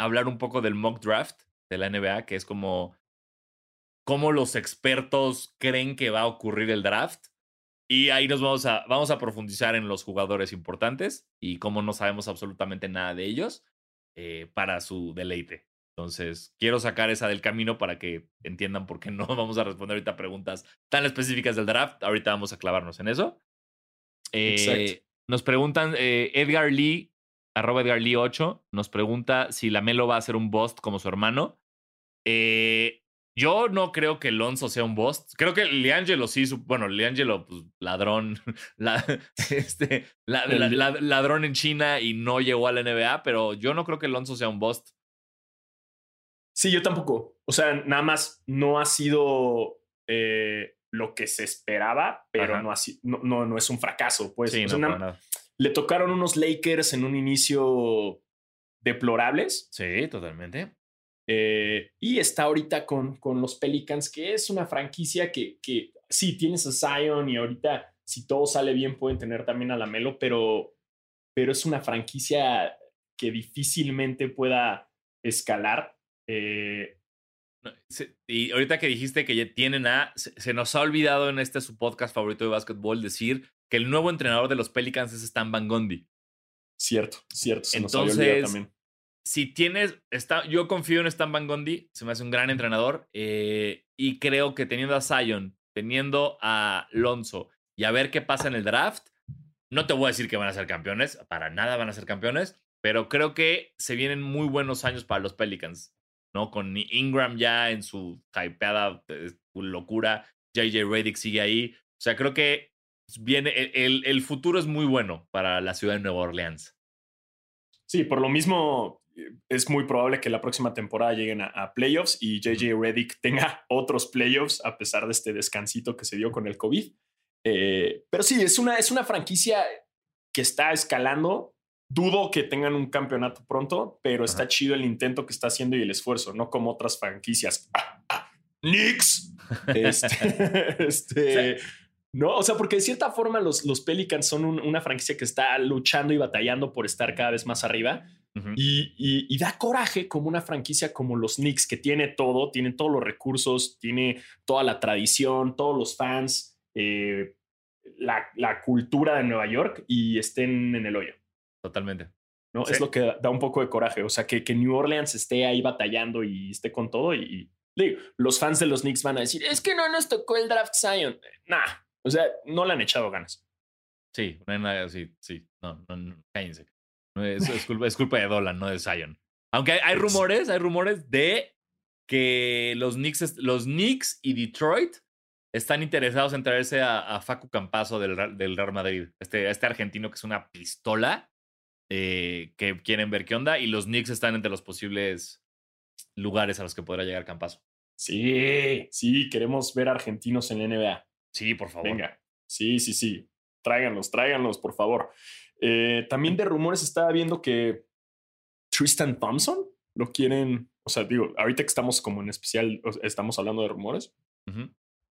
hablar un poco del mock draft de la NBA, que es como cómo los expertos creen que va a ocurrir el draft. Y ahí nos vamos a, vamos a profundizar en los jugadores importantes y cómo no sabemos absolutamente nada de ellos eh, para su deleite. Entonces, quiero sacar esa del camino para que entiendan por qué no *laughs* vamos a responder ahorita preguntas tan específicas del draft. Ahorita vamos a clavarnos en eso. Eh, Exacto. nos preguntan, eh, Edgar Lee, arroba Edgar Lee 8, nos pregunta si Lamelo va a ser un bust como su hermano. Eh, yo no creo que Lonzo sea un bust. Creo que Liangelo sí, su- bueno, Liangelo, pues ladrón, *laughs* la- este, la- la- ladrón en China y no llegó a la NBA, pero yo no creo que Lonzo sea un bust. Sí, yo tampoco. O sea, nada más no ha sido eh, lo que se esperaba, pero no, ha no, no, no es un fracaso. Pues sí, O sea, nada. Le tocaron unos Lakers en un inicio deplorables. Sí, totalmente. Eh, y está ahorita con, con los Pelicans, que es una franquicia que, que sí, tienes a Zion y ahorita, si todo sale bien, pueden tener también a Lamelo, pero, pero es una franquicia que difícilmente pueda escalar. Eh, Y ahorita que dijiste que ya tienen a. Se, se nos ha olvidado en este su podcast favorito de básquetbol decir que el nuevo entrenador de los Pelicans es Stan Van Gundy. cierto, cierto. Se nos había olvidado Entonces, también. si tienes, está, yo confío en Stan Van Gundy, se me hace un gran entrenador eh, y creo que teniendo a Zion, teniendo a Lonzo y a ver qué pasa en el draft, no te voy a decir que van a ser campeones, para nada van a ser campeones, pero creo que se vienen muy buenos años para los Pelicans, ¿no? Con Ingram ya en su hypeada eh, locura, JJ Redick sigue ahí, o sea, creo que viene, el- el- futuro es muy bueno para la ciudad de Nueva Orleans. Sí, por lo mismo eh, es muy probable que la próxima temporada lleguen a, a playoffs y JJ Reddick tenga *laughs* otros playoffs a pesar de este descansito que se dio con el COVID. Eh, pero sí, es una, es una franquicia que está escalando. Dudo que tengan un campeonato pronto, pero está Ajá. chido el intento que está haciendo y el esfuerzo, no como otras franquicias. ¡Ah, ah! Knicks. *laughs* Este, *laughs* este, no, o sea, porque de cierta forma los, los Pelicans son un- una franquicia que está luchando y batallando por estar cada vez más arriba. Y, y- y da coraje como una franquicia como los Knicks, que tiene todo, tiene todos los recursos, tiene toda la tradición, todos los fans, eh, la, la cultura de Nueva York y estén en el hoyo. Totalmente. ¿no? Sí. Es lo que da, da un poco de coraje. O sea, que, que New Orleans esté ahí batallando y esté con todo. Y, y digo, los fans de los Knicks van a decir, es que no nos tocó el draft Zion. Nah, o sea, no le han echado ganas. Sí, no hay nada así, sí. No, no, no, cállense. Es, es culpa, es culpa de Dolan, no de Zion. Aunque hay, hay rumores, hay rumores de que los Knicks, los Knicks y Detroit están interesados en traerse a, a Facu Campazo del, del Real Madrid. Este, este argentino que es una pistola, eh, que quieren ver qué onda. Y los Knicks están entre los posibles lugares a los que podrá llegar Campazo. Sí, sí, queremos ver argentinos en la NBA. Sí, por favor. Venga. Sí, sí, sí. Tráiganlos, tráiganlos, por favor. Eh, también de rumores estaba viendo que Tristan Thompson lo quieren, o sea, digo, ahorita que estamos como en especial, estamos hablando de rumores,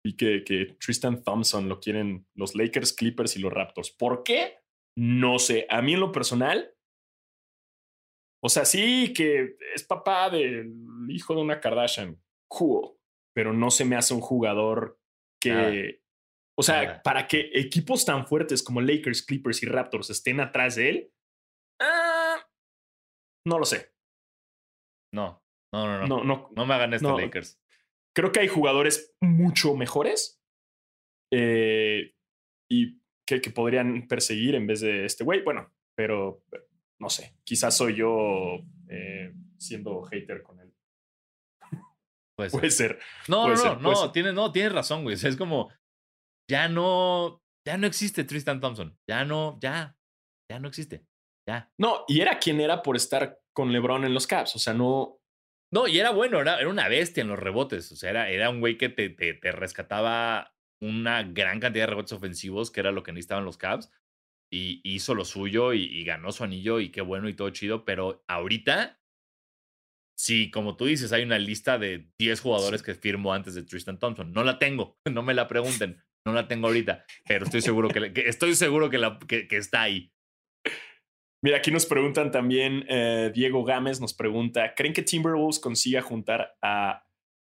y que, que Tristan Thompson lo quieren los Lakers, Clippers y los Raptors. ¿Por qué? No sé. A mí en lo personal, o sea, sí que es papá del hijo de una Kardashian, cool, pero no se me hace un jugador que, o sea, para que equipos tan fuertes como Lakers, Clippers y Raptors estén atrás de él, ah, no lo sé. No, no, no, no. No, no, me hagan esto, Lakers. Creo que hay jugadores mucho mejores eh, y que, que, podrían perseguir en vez de este güey. Bueno, pero no sé, quizás soy yo eh, siendo hater con él. Puede *laughs* ser. No, no, no, no, tienes, no, tienes razón, güey. es como, ya no, ya no existe Tristan Thompson. Ya no, ya, ya no existe. Ya. No, y era quien era por estar con LeBron en los Caps. O sea, no. No, y era bueno, era, era una bestia en los rebotes. O sea, era, era un güey que te, te, te rescataba una gran cantidad de rebotes ofensivos, que era lo que necesitaban los Caps y hizo lo suyo y, ganó su anillo y qué bueno y todo chido, pero ahorita, sí, como tú dices, hay una lista de 10 jugadores que firmó antes de Tristan Thompson. No la tengo, *laughs* no me la pregunten, no la tengo ahorita, pero estoy seguro que, estoy seguro que, la, que, está ahí. Mira, aquí nos preguntan también, eh, Diego Gámez nos pregunta, ¿creen que Timberwolves consiga juntar a,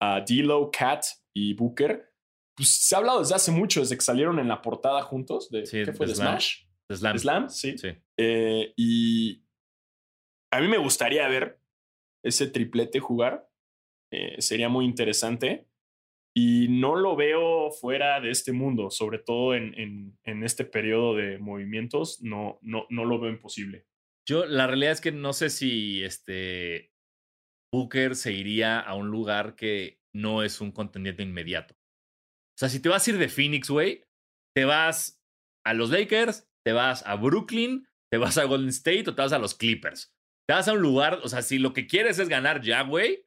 a D'Lo, Cat y Booker? Pues se ha hablado desde hace mucho, desde que salieron en la portada juntos de, ¿qué fue? De Smash. Slam. Slam, sí. Eh, y a mí me gustaría ver ese triplete jugar. Eh, sería muy interesante. Y no lo veo fuera de este mundo, sobre todo en, en, este periodo de movimientos, no, no, no lo veo imposible. Yo, la realidad es que no sé si este Booker se iría a un lugar que no es un contendiente inmediato. O sea, si te vas a ir de Phoenix, güey, te vas a los Lakers, te vas a Brooklyn, te vas a Golden State o te vas a los Clippers. Te vas a un lugar, o sea, si lo que quieres es ganar ya, güey,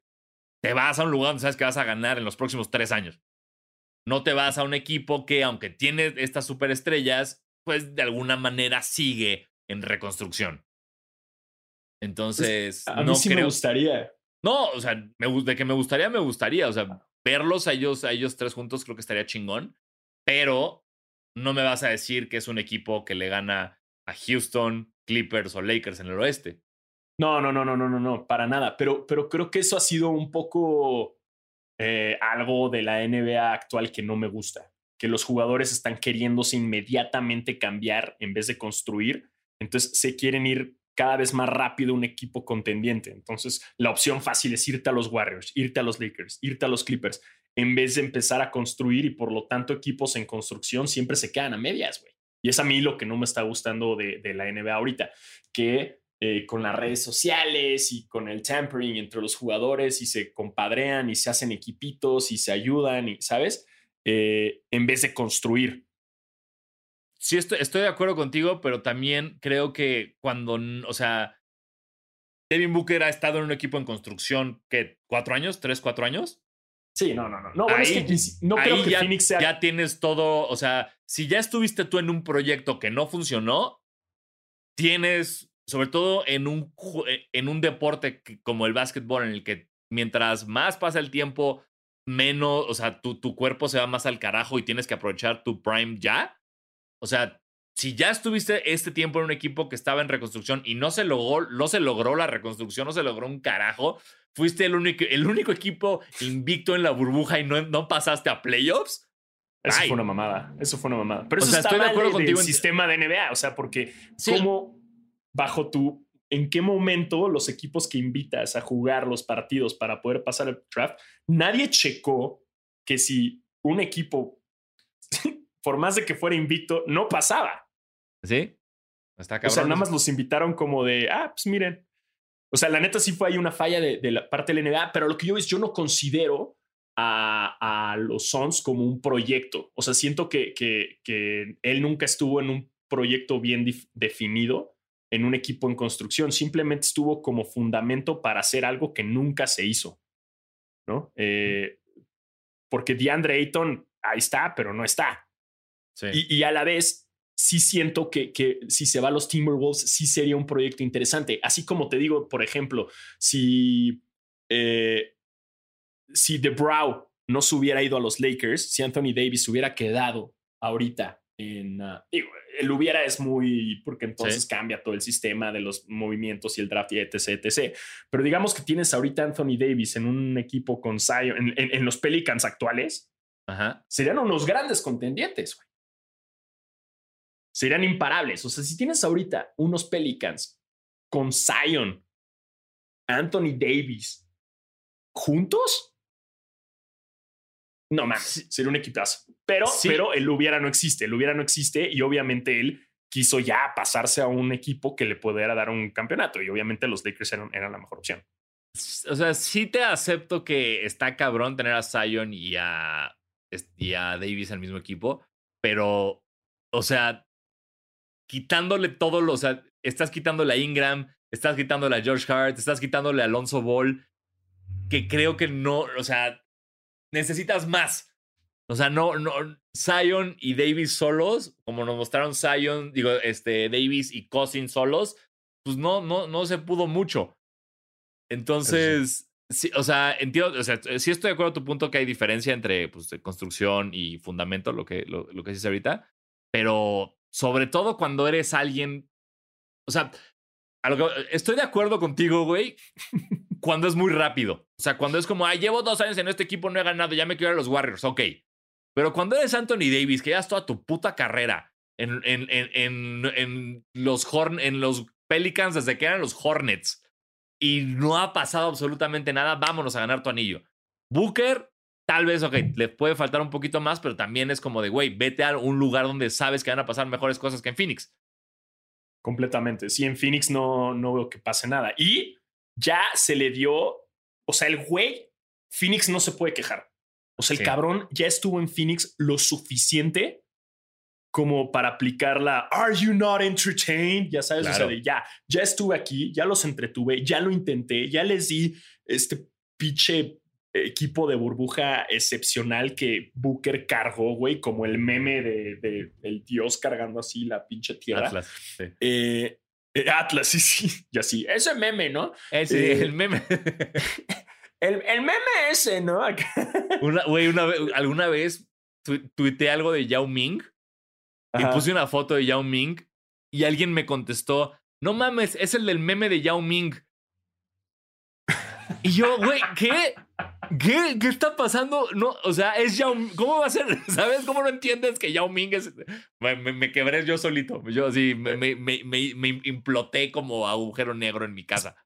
te vas a un lugar donde sabes que vas a ganar en los próximos tres años. No te vas a un equipo que, aunque tiene estas superestrellas, pues de alguna manera sigue en reconstrucción. Pues, Entonces, a mí sí me gustaría. No, o sea, de que me gustaría, me gustaría. O sea, verlos a ellos, a ellos tres juntos creo que estaría chingón. Pero no me vas a decir que es un equipo que le gana a Houston, Clippers o Lakers en el oeste. No, no, no, no, no, no, no, para nada. Pero, pero creo que eso ha sido un poco eh, algo de la NBA actual que no me gusta. Que los jugadores están queriéndose inmediatamente cambiar en vez de construir. Entonces se quieren ir cada vez más rápido un equipo contendiente. Entonces la opción fácil es irte a los Warriors, irte a los Lakers, irte a los Clippers en vez de empezar a construir y por lo tanto equipos en construcción siempre se quedan a medias, güey. Y es a mí lo que no me está gustando de, la NBA ahorita, que eh, con las redes sociales y con el tampering entre los jugadores y se compadrean y se hacen equipitos y se ayudan, y, ¿sabes? Eh, en vez de construir. Sí, estoy, estoy de acuerdo contigo, pero también creo que cuando, o sea, Devin Booker ha estado en un equipo en construcción, ¿qué? ¿Cuatro años? ¿Tres, cuatro años? Sí, no, no, no. No, ahí, no creo que ya, Phoenix sea. Ya tienes todo. O sea, si ya estuviste tú en un proyecto que no funcionó, tienes, sobre todo en un, eh, en un deporte como el básquetbol, en el que mientras más pasa el tiempo, menos, o sea, tu, tu cuerpo se va más al carajo y tienes que aprovechar tu prime ya. O sea, si ya estuviste este tiempo en un equipo que estaba en reconstrucción y no se logró, no se logró la reconstrucción, no se logró un carajo, fuiste el único, el único equipo invicto en la burbuja y no, no pasaste a playoffs. Eso fue una mamada. Eso fue una mamada. Pero eso estoy de acuerdo contigo. El sistema de NBA, o sea, porque cómo bajo tu en qué momento los equipos que invitas a jugar los partidos para poder pasar el draft, nadie checó que si un equipo, *laughs* por más de que fuera invicto, no pasaba. ¿Sí? Está O sea, nada más los invitaron como de, ah, pues miren. O sea, la neta sí fue ahí una falla de, la parte de la NBA, pero lo que yo es, yo no considero a, a los Suns como un proyecto. O sea, siento que, que, que él nunca estuvo en un proyecto bien definido en un equipo en construcción. Simplemente estuvo como fundamento para hacer algo que nunca se hizo. ¿No? Eh, porque DeAndre Ayton ahí está, pero no está. Sí. Y, y, a la vez sí siento que, que si se va a los Timberwolves, sí sería un proyecto interesante. Así como te digo, por ejemplo, si, eh, si The Brow no se hubiera ido a los Lakers, si Anthony Davis hubiera quedado ahorita en... uh, digo, el hubiera es muy... porque entonces Sí. cambia todo el sistema de los movimientos y el draft y etc, etc. Pero digamos que tienes ahorita Anthony Davis en un equipo con Zion, en, en- en los Pelicans actuales, Ajá. serían unos grandes contendientes, güey. Serían imparables. O sea, si tienes ahorita unos Pelicans con Zion, Anthony Davis, juntos, no mames, sería un equipazo. Pero, Sí. pero el hubiera no existe, el hubiera no existe y obviamente él quiso ya pasarse a un equipo que le pudiera dar un campeonato y obviamente los Lakers eran, eran la mejor opción. O sea, sí te acepto que está cabrón tener a Zion y a, y a Davis en el mismo equipo, pero, o sea, quitándole todo lo, o sea, estás quitándole a Ingram, estás quitándole a George Hart, estás quitándole a Alonso Ball, que creo que no, o sea, necesitas más. O sea, no, no, Zion y Davis solos, como nos mostraron Zion, digo, este, Davis y Cousins solos, pues no, no, no se pudo mucho. Entonces, sí, o sea, entiendo, o sea, sí estoy de acuerdo a tu punto que hay diferencia entre pues, construcción y fundamento, lo que, lo, lo que dices ahorita, pero sobre todo cuando eres alguien, o sea, estoy de acuerdo contigo, güey, cuando es muy rápido. O sea, cuando es como, ay, llevo dos años en este equipo, no he ganado, ya me quiero ir a los Warriors, ok. Pero cuando eres Anthony Davis, que llevas toda tu puta carrera en, en, en, en, en los Horn, en los Pelicans desde que eran los Hornets y no ha pasado absolutamente nada, vámonos a ganar tu anillo. Booker, tal vez, ok, le puede faltar un poquito más, pero también es como de, güey, vete a un lugar donde sabes que van a pasar mejores cosas que en Phoenix. Completamente. Sí, en Phoenix no, no veo que pase nada. Y ya se le dio, o sea, el güey, Phoenix no se puede quejar. O sea, el Sí. cabrón ya estuvo en Phoenix lo suficiente como para aplicar la Are you not entertained? Ya sabes, o sea, Claro. de ya, ya estuve aquí, ya los entretuve, ya lo intenté, ya les di este pinche equipo de burbuja excepcional que Booker cargó, güey, como el meme de, de- del dios cargando así la pinche tierra. Atlas. Sí. Eh, eh, Atlas, *laughs* sí, sí. Y así, ese meme, ¿no? Ese, Eh, el meme. *laughs* El, el meme ese, ¿no? Una, güey, una vez, alguna vez tu- tuiteé algo de Yao Ming y puse una foto de Yao Ming y alguien me contestó, no mames, es el del meme de Yao Ming. Y yo, güey, ¿qué? ¿Qué? ¿Qué está pasando? No, o sea, es Yao. ¿Cómo va a ser? *laughs* ¿Sabes cómo no entiendes que Yao Ming es...? Me, me- me quebré yo solito. Yo así, me, me, imploté como agujero negro en mi casa.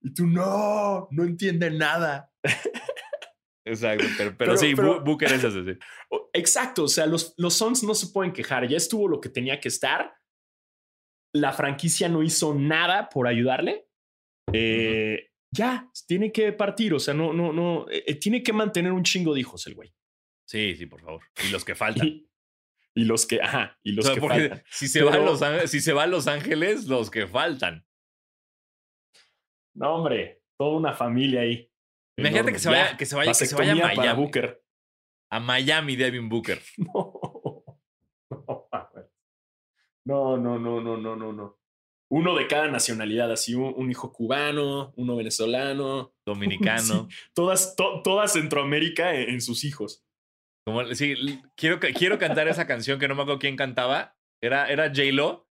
Y tú, no, no entiende nada. *laughs* Exacto, pero, pero, Pero- sí, pero- Booker es ese, sí. *laughs* O- Exacto, o sea, los, los Suns no se pueden quejar. Ya estuvo lo que tenía que estar. La franquicia no hizo nada por ayudarle. Eh, Ya, tiene que partir. O sea, no, no, no. eh, eh, tiene que mantener un chingo de hijos el güey. Sí, sí, por favor. Y los que *laughs* faltan. Y, y los que, ajá, y los O sea, que faltan. si se, va a Pero- Los si se va a Los Ángeles, los que faltan. No, hombre, toda una familia ahí. Imagínate que se vaya, Ya, que se vaya, que se vaya a para Miami. Booker. A Miami, Devin Booker. *laughs* *laughs* No, no, no, no, no, no, no. Uno de cada nacionalidad, así un, un hijo cubano, uno venezolano, *laughs* Dominicano. todas, to- toda Centroamérica en, en sus hijos. Como, sí, quiero, quiero cantar esa canción que no me acuerdo quién cantaba. Era, era J-Lo.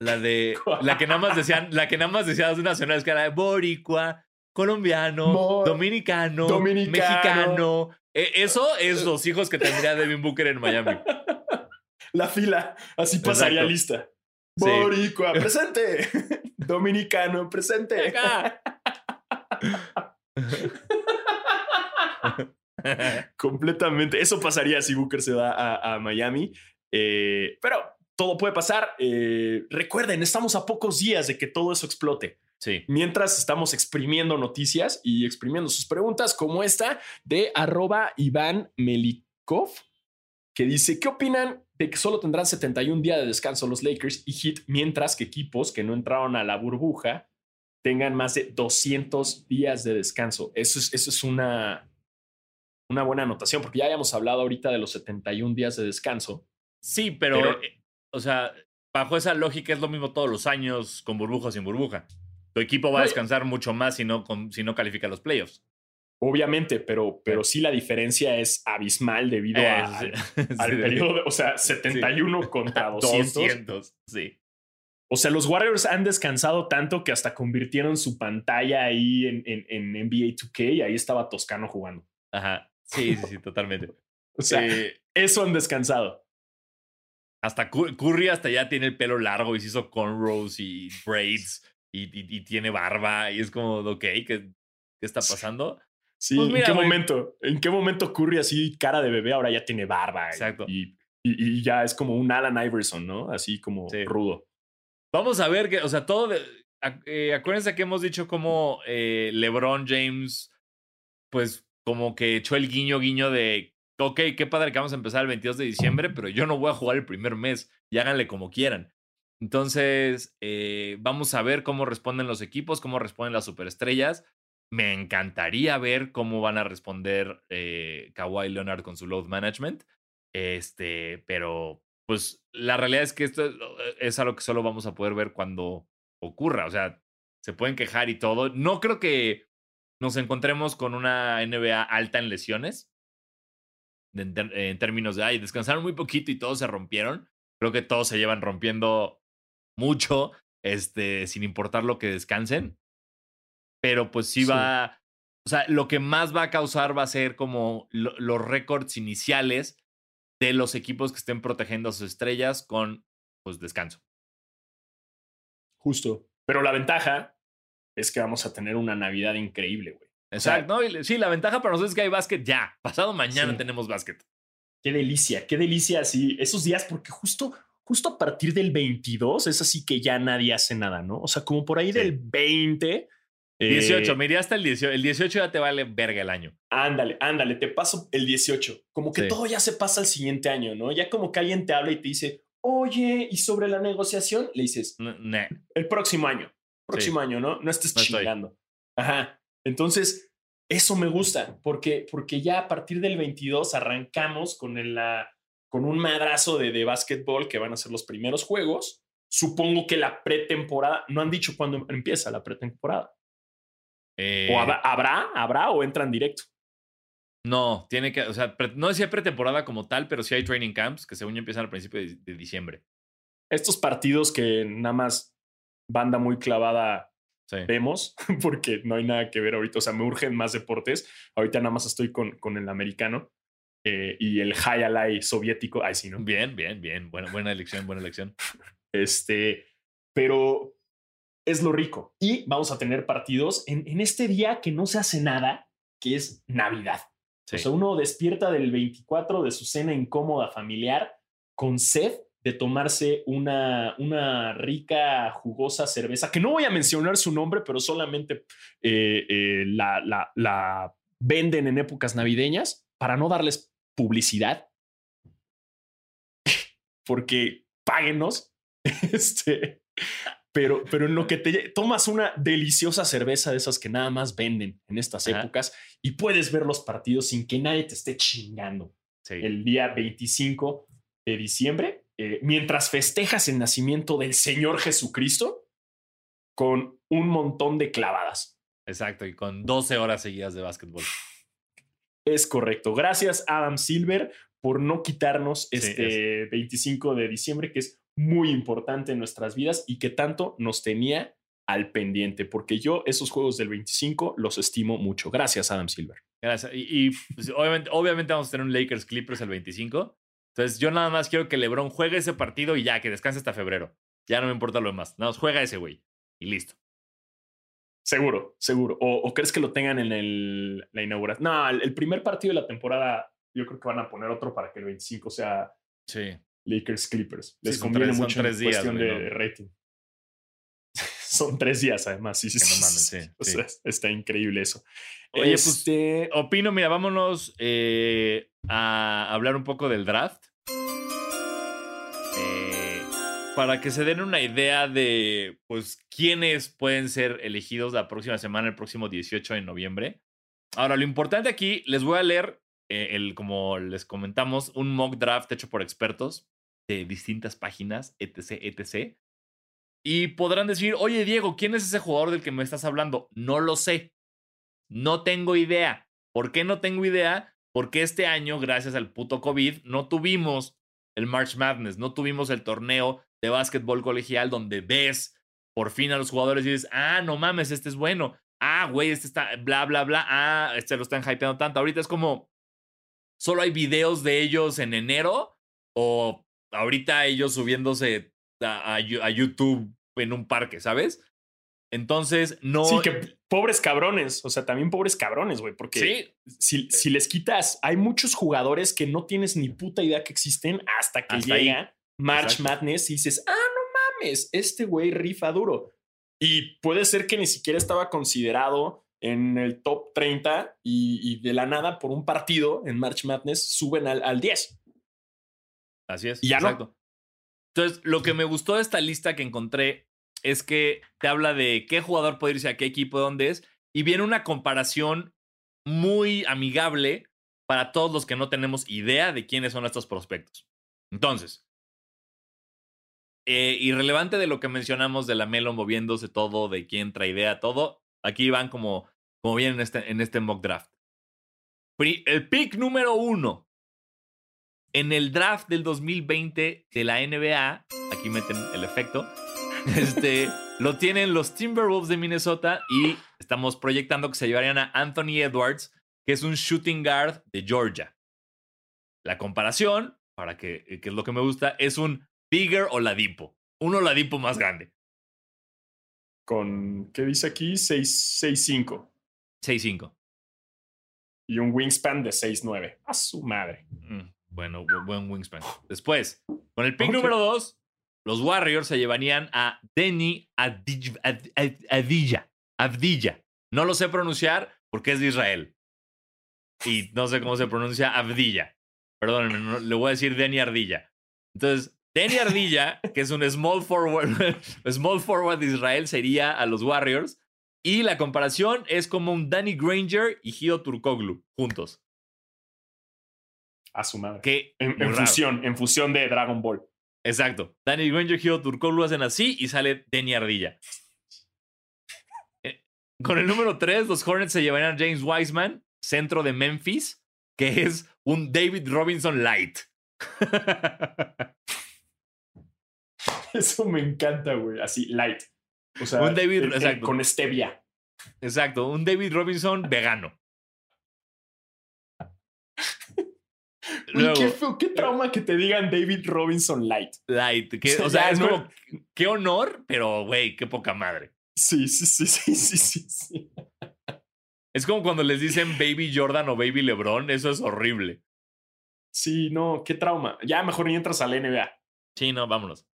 La de. *laughs* La que nada más decían, la que nada más decía dos nacionales, que era de Boricua, colombiano, Mo- dominicano, dominicano. mexicano. E- eso es los hijos que tendría Devin Booker en Miami. *laughs* La fila, así pasaría Exacto. lista. Sí. Boricua, *laughs* presente. *laughs* Dominicano, presente. Acá. *laughs* Completamente. Eso pasaría si Booker se va a, a Miami. Eh, pero todo puede pasar. Eh, recuerden, estamos a pocos días de que todo eso explote. Sí. Mientras estamos exprimiendo noticias y exprimiendo sus preguntas, como esta de arroba Iván Melikov, que dice: ¿Qué opinan de que solo tendrán 71 días de descanso los Lakers y Heat, mientras que equipos que no entraron a la burbuja tengan más de 200 días de descanso? Eso es, eso es una, una buena anotación, porque ya habíamos hablado ahorita de los 71 días de descanso. Sí, pero, Pero- eh, o sea, bajo esa lógica es lo mismo todos los años con burbuja o sin burbuja. Tu equipo va a descansar mucho más si no, con- si no califica los playoffs. Obviamente, pero, pero sí la diferencia es abismal debido Eh, a- sí. al, *laughs* Sí, periodo, de- o sea, 71 contra *laughs* 200. 200, sí. O sea, los Warriors han descansado tanto que hasta convirtieron su pantalla ahí en, en, en NBA 2K y ahí estaba Toscano jugando. Ajá. Sí, sí, sí, totalmente. *laughs* O sea, Eh, eso han descansado. hasta Cu- Curry hasta ya tiene el pelo largo y se hizo cornrows y braids y, y- y tiene barba y es como, ok, ¿qué, qué está pasando? Sí, Pues ¿en qué güey. momento? ¿En qué momento Curry así cara de bebé ahora ya tiene barba? y- Exacto. Y, y- y ya es como un Alan Iverson, ¿no? Así como Sí. rudo. Vamos a ver que, o sea, todo. de- eh, acuérdense que hemos dicho como eh, LeBron James, pues como que echó el guiño guiño de, ok, qué padre que vamos a empezar el 22 de diciembre, pero yo no voy a jugar el primer mes y háganle como quieran. Entonces, eh, vamos a ver cómo responden los equipos, cómo responden las superestrellas. Me encantaría ver cómo van a responder eh, Kawhi Leonard con su load management. Este, pero pues la realidad es que esto es- es algo que solo vamos a poder ver cuando ocurra. O sea, se pueden quejar y todo. No creo que nos encontremos con una NBA alta en lesiones. En, en términos de, ay, descansaron muy poquito y todos se rompieron. Creo que todos se llevan rompiendo mucho, este, sin importar lo que descansen. Pero pues sí, Sí. va. O sea, lo que más va a causar va a ser como lo- los récords iniciales de los equipos que estén protegiendo a sus estrellas con pues descanso. Justo. Pero la ventaja es que vamos a tener una Navidad increíble, güey. O sea, Exacto. ¿no? Sí, la ventaja para nosotros es que hay básquet ya. Pasado mañana Sí. tenemos básquet. Qué delicia, qué delicia así esos días, porque justo, justo a partir del 22 es así que ya nadie hace nada, ¿no? O sea, como por ahí Sí. del 20. Eh, 18, me iría hasta el 18. El 18 ya te vale verga el año. Ándale, ándale, te paso el 18. Como que Sí. todo ya se pasa al siguiente año, ¿no? Ya como que alguien te habla y te dice, oye, y sobre la negociación, le dices, N- nah. el próximo año, próximo año, ¿no? No estés No estoy. chingando. Ajá. Entonces, eso me gusta, porque, porque ya a partir del 22 arrancamos con, el, la, con un madrazo de, de básquetbol que van a ser los primeros juegos. Supongo que la pretemporada, no han dicho cuándo empieza la pretemporada. Eh, O habrá, habrá, habrá o entran directo. No, tiene que, o sea, pre- no decía pretemporada como tal, pero sí hay training camps que según yo empiezan al principio de, de diciembre. Estos partidos que nada más banda muy clavada Sí. vemos, *laughs* porque no hay nada que ver ahorita. O sea, me urgen más deportes. Ahorita nada más estoy con, con el americano eh, y el high alay soviético. Ay, sí, ¿no? Bien, bien, bien. Buena, buena elección, buena elección. *laughs* Este, pero es lo rico. Y vamos a tener partidos en, en este día que no se hace nada, que es Navidad. Sí. O sea, uno despierta del 24 de su cena incómoda familiar con sed de tomarse una, una rica, jugosa cerveza, que no voy a mencionar su nombre, pero solamente eh, eh, la, la, la venden en épocas navideñas para no darles publicidad. *laughs* Porque páguenos. *laughs* Este, pero, pero en lo que te tomas una deliciosa cerveza de esas que nada más venden en estas Ajá. épocas y puedes ver los partidos sin que nadie te esté chingando Sí. el día 25 de diciembre, eh, mientras festejas el nacimiento del Señor Jesucristo con un montón de clavadas. Exacto. Y con 12 horas seguidas de básquetbol. Es correcto. Gracias, Adam Silver, por no quitarnos Sí, este 25 de diciembre, que es muy importante en nuestras vidas y que tanto nos tenía al pendiente, porque yo esos juegos del 25 los estimo mucho. Gracias, Adam Silver. Gracias. Y, y, pues, obviamente, obviamente vamos a tener un Lakers Clippers el 25. Entonces yo nada más quiero que LeBron juegue ese partido y ya, que descanse hasta febrero. Ya no me importa lo demás. Nada más juega ese güey. Y listo. Seguro, seguro. ¿O, o crees que lo tengan en el, la inauguración? No, el, el primer partido de la temporada, yo creo que van a poner otro para que el 25 sea Sí. Lakers Clippers. Les son conviene tres- mucho en tres días, cuestión güey, de, ¿no? de rating. *laughs* son tres días, además. Sí, sí, Que no sí, mames, sí. sí, O sí. sea, está increíble eso. Oye, pues, Este, Opino, mira, vámonos eh, a hablar un poco del draft. Eh, para que se den una idea de, pues, quiénes pueden ser elegidos la próxima semana, el próximo 18 de noviembre. Ahora, lo importante aquí, les voy a leer, eh, el, como les comentamos, un mock draft hecho por expertos. De distintas páginas, etc, etc. Y podrán decir, oye Diego, ¿quién es ese jugador del que me estás hablando? No lo sé. No tengo idea. ¿Por qué no tengo idea? Porque este año, gracias al puto COVID, no tuvimos el March Madness, no tuvimos el torneo de básquetbol colegial donde ves por fin a los jugadores y dices, ah, no mames, este es bueno. Ah, güey, este está, bla, bla, bla. Ah, este lo están hypeando tanto. Ahorita es como, solo hay videos de ellos en enero o ahorita ellos subiéndose a, YouTube en un parque, ¿sabes? Entonces, no. Sí, que pobres cabrones. O sea, también pobres cabrones, güey. Porque si, si, les quitas, hay muchos jugadores que no tienes ni puta idea que existen hasta que llega March Madness y dices, ah, no mames, este güey rifa duro. Y puede ser que ni siquiera estaba considerado en el top 30 y, de la nada por un partido en March Madness suben al, al 10. Así es. ya exacto. Entonces, lo que me gustó de esta lista que encontré es que te habla de qué jugador puede irse a qué equipo, dónde es, y viene una comparación muy amigable para todos los que no tenemos idea de quiénes son estos prospectos. Entonces, eh, irrelevante de lo que mencionamos de la Melo moviéndose todo, de quién trae idea, todo, aquí van como, como vienen en este, en este mock draft. El pick número uno en el draft del 2020 de la NBA, aquí meten el efecto, *laughs* este, lo tienen los Timberwolves de Minnesota y estamos proyectando que se llevarían a Anthony Edwards, que es un shooting guard de Georgia. La comparación, para que, que es lo que me gusta, es un bigger o Ladipo. Uno Ladipo más grande. Con, ¿qué dice aquí? 6'5. 6'5. Y un wingspan de 6'9. A su madre. Mm. Bueno, buen wingspan. Después, con el pick número 2, los Warriors se llevarían a Denny Adilla. Abdilla. No lo sé pronunciar porque es de Israel. Y no sé cómo se pronuncia Abdilla. Perdónenme, le voy a decir Denny Ardilla. Entonces, Denny Ardilla, que es un small forward, *laughs* small forward de Israel, sería a los Warriors. Y la comparación es como un Danny Granger y Gio Turkoglu juntos. A su madre. Que en, fusión, en fusión de Dragon Ball. Exacto. Danny Granger, Hiro Turcot lo hacen así y sale Denny Ardilla. Eh, con el número 3, los Hornets se llevarían a James Wiseman, centro de Memphis, que es un David Robinson Light. *laughs* Eso me encanta, güey. Así, light. O sea, un David, con stevia. Exacto, un David Robinson vegano. Qué, trauma que te digan David Robinson Light. Light. o sea, es como, qué honor, pero güey, qué poca madre. Sí, sí, sí, *laughs* sí, sí, sí, Es como cuando les dicen Baby Jordan o Baby LeBron, eso es horrible. Sí, no, qué trauma. Ya mejor ni entras a la NBA. Sí, no, vámonos.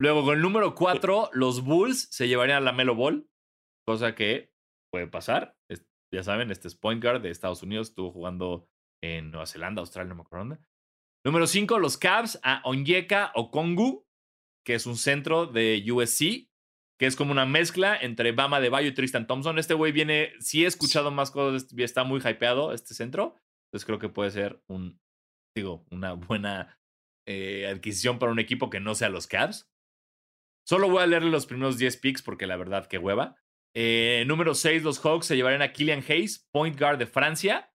Luego, con el número 4, los Bulls se llevarían a la Melo Ball, cosa que puede pasar. ya saben, este es point guard de Estados Unidos, estuvo jugando en Nueva Zelanda, Australia, no me acuerdo Número 5, los Cavs a Onyeka Okongu, que es un centro de USC, que es como una mezcla entre Bama de Bayo y Tristan Thompson. Este güey viene, sí he escuchado más cosas, está muy hypeado este centro, entonces creo que puede ser un, digo, una *laughs* buena eh, adquisición para un equipo que no sea los Cavs. Solo voy a leerle los primeros 10 picks porque la verdad que hueva. Eh, número 6, los Hawks se llevarían a Killian Hayes, point guard de Francia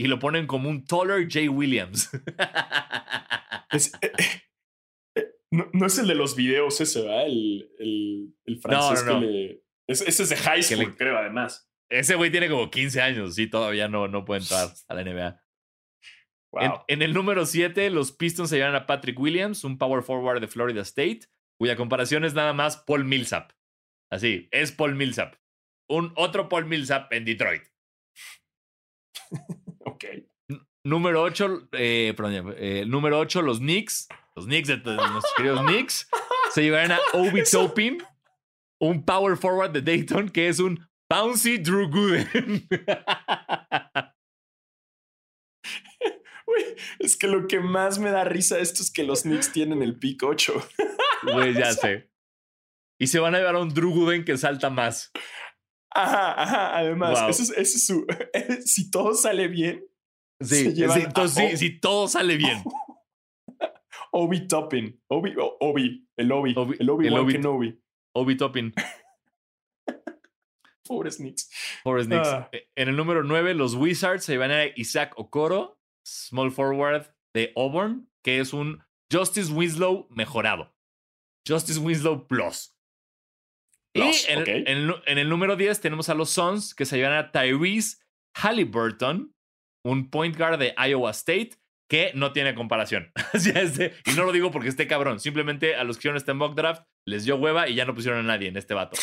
y lo ponen como un taller Jay Williams. *laughs* Eh, eh, no, es el de los videos ese, ¿verdad? El, el, el francés que le... ese es de high school, creo, además. Ese güey tiene como 15 años, sí, todavía no, no puede entrar a la NBA. En, el número 7, los Pistons se llevan a Patrick Williams, un power forward de Florida State, cuya comparación es nada más Paul Millsap. Así, es Paul Millsap. Un otro Paul Millsap en Detroit. *laughs* número 8, eh, perdón, eh, número 8, los Knicks. Los Knicks, de, nuestros queridos *laughs* Knicks, se llevarán a Obi Topin, un power forward de Dayton que es un bouncy Drew Gooden. *laughs* es que lo que más me da risa esto es que los Knicks tienen el pick 8. *laughs* Güey, ya sé. Y se van a llevar a un Drew Gooden que salta más. Ajá, ajá. Además, eso es, su. si todo sale bien. Sí, entonces sí, si todo sale bien. *laughs* Obi Toppin. Obi, Obi, el Obi. Obi- el Obi, el Obi- Kenobi. Obi Toppin, *laughs* Pobre Snicks. Forrest Knicks. Ah. Eh, En el número 9, los Wizards se van a Isaac Okoro, small forward de Auburn, que es un Justice Winslow mejorado. Justice Winslow Plus. Plus, y en, en el número 10 tenemos a los Suns, que se llevan a Tyrese Halliburton, un point guard de Iowa State, que no tiene comparación. *laughs* De- y no lo digo porque esté cabrón. Simplemente a los que hicieron este mock draft les dio hueva y ya no pusieron a nadie en este vato.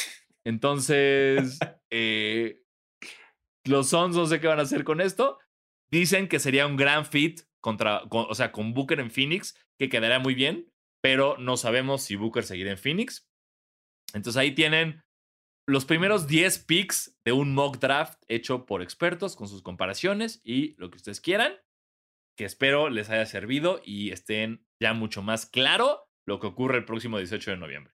Entonces, *laughs* eh, los Suns no sé qué van a hacer con esto. Dicen que sería un gran fit contra, con- o sea, con Booker en Phoenix, que quedaría muy bien, pero no sabemos si Booker seguirá en Phoenix. Entonces ahí tienen los primeros 10 picks de un mock draft hecho por expertos con sus comparaciones y lo que ustedes quieran, que espero les haya servido y estén ya mucho más claro lo que ocurre el próximo 18 de noviembre.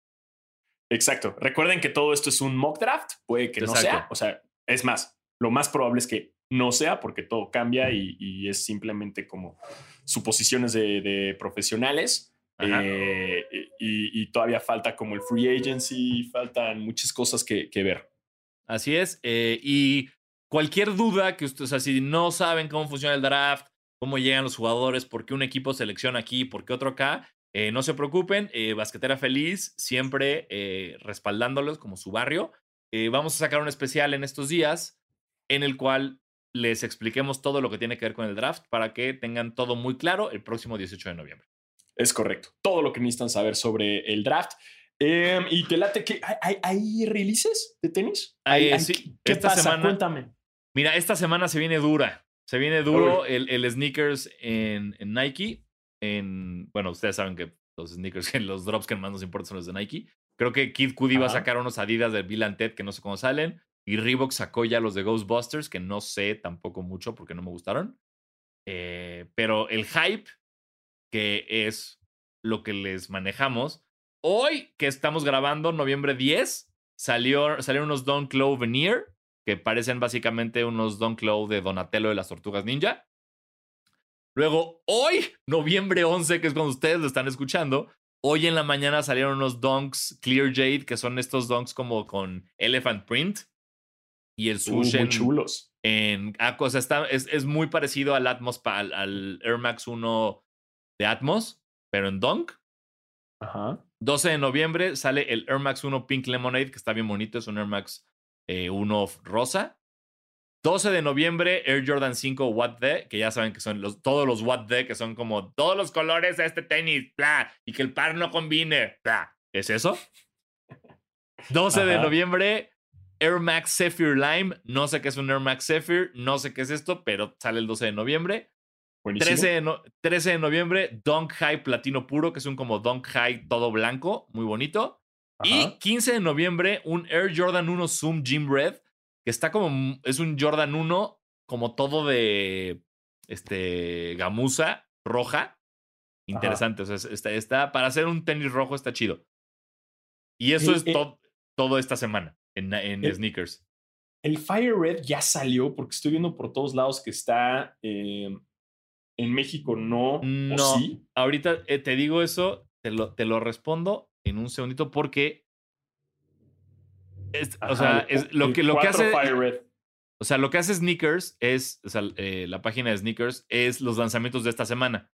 Exacto. Recuerden que todo esto es un mock draft. Puede que no sea. O sea, es más, lo más probable es que no sea porque todo cambia y, y es simplemente como suposiciones de, de profesionales. Eh, y, y todavía falta como el free agency, faltan muchas cosas que, que ver. Así es. eh, y cualquier duda que ustedes, o sea, si no saben cómo funciona el draft, cómo llegan los jugadores, por qué un equipo selecciona aquí, por qué otro acá, eh, no se preocupen. eh, Basquetera Feliz siempre eh, respaldándolos como su barrio. Eh, vamos a sacar un especial en estos días en el cual les expliquemos todo lo que tiene que ver con el draft para que tengan todo muy claro el próximo 18 de noviembre. Es correcto. Todo lo que necesitan saber sobre el draft. Em, y te late que hay, hay- releases de tenis. Hay, ¿Hay- hay- sí, ¿Qué, esta pasa? semana- Cuéntame. Mira, esta semana se viene dura. Se viene duro el, el sneakers en, en Nike. En, bueno, ustedes saben que los sneakers, los drops que más nos importan son los de Nike. Creo que Kid Cudi va a sacar unos Adidas de Bill and Ted que no sé cómo salen. Y Reebok sacó ya los de Ghostbusters, que no sé tampoco mucho porque no me gustaron. Eh, pero el hype, que es lo que les manejamos, hoy que estamos grabando, noviembre 10, salió, salieron unos Don Clow Veneer, que parecen básicamente unos Don Clow de Donatello de las Tortugas Ninja. Luego, hoy, *laughs* noviembre 11, que es cuando ustedes lo están escuchando, hoy en la mañana salieron unos Donks Clear Jade, que son estos Donks como con Elephant Print. Y el Uh, sush muy en, chulos. en ah, o sea, está, es, es muy parecido al Atmos, al, al Air Max 1 de Atmos, pero en Donk. Ajá. 12 de noviembre sale el Air Max 1 Pink Lemonade, que está bien bonito, es un Air Max eh, 1 rosa. 12 de noviembre, Air Jordan 5 What The, que ya saben que son los, todos los What The, que son como todos los colores de este tenis, bla, y que el par no combine, bla. ¿Es eso? 12 de noviembre, Air Max Zephyr Lime. No sé qué es un Air Max Zephyr, no sé qué es esto, pero sale el 12 de noviembre. Buenísimo. 13 de, no- 13 de noviembre, Dunk High Platino Puro, que es un como Dunk High todo blanco, muy bonito. Y Ajá. 15 de noviembre, un Air Jordan 1 Zoom Gym Red, que está como, es un Jordan 1 como todo de, este, gamuza roja. Interesante, o sea, es- está, está, para hacer un tenis rojo está chido. Y eso El- es el- to- todo esta semana en, en el- sneakers. El Fire Red ya salió porque estoy viendo por todos lados que está eh, en México, no. No. ¿O sí? Ahorita eh, te digo eso, te lo, te lo respondo en un segundito porque. es- o sea, el- es, lo, que, lo que hace. O sea, lo que hace Sneakers es. O sea, eh, la página de Sneakers es los lanzamientos de esta semana.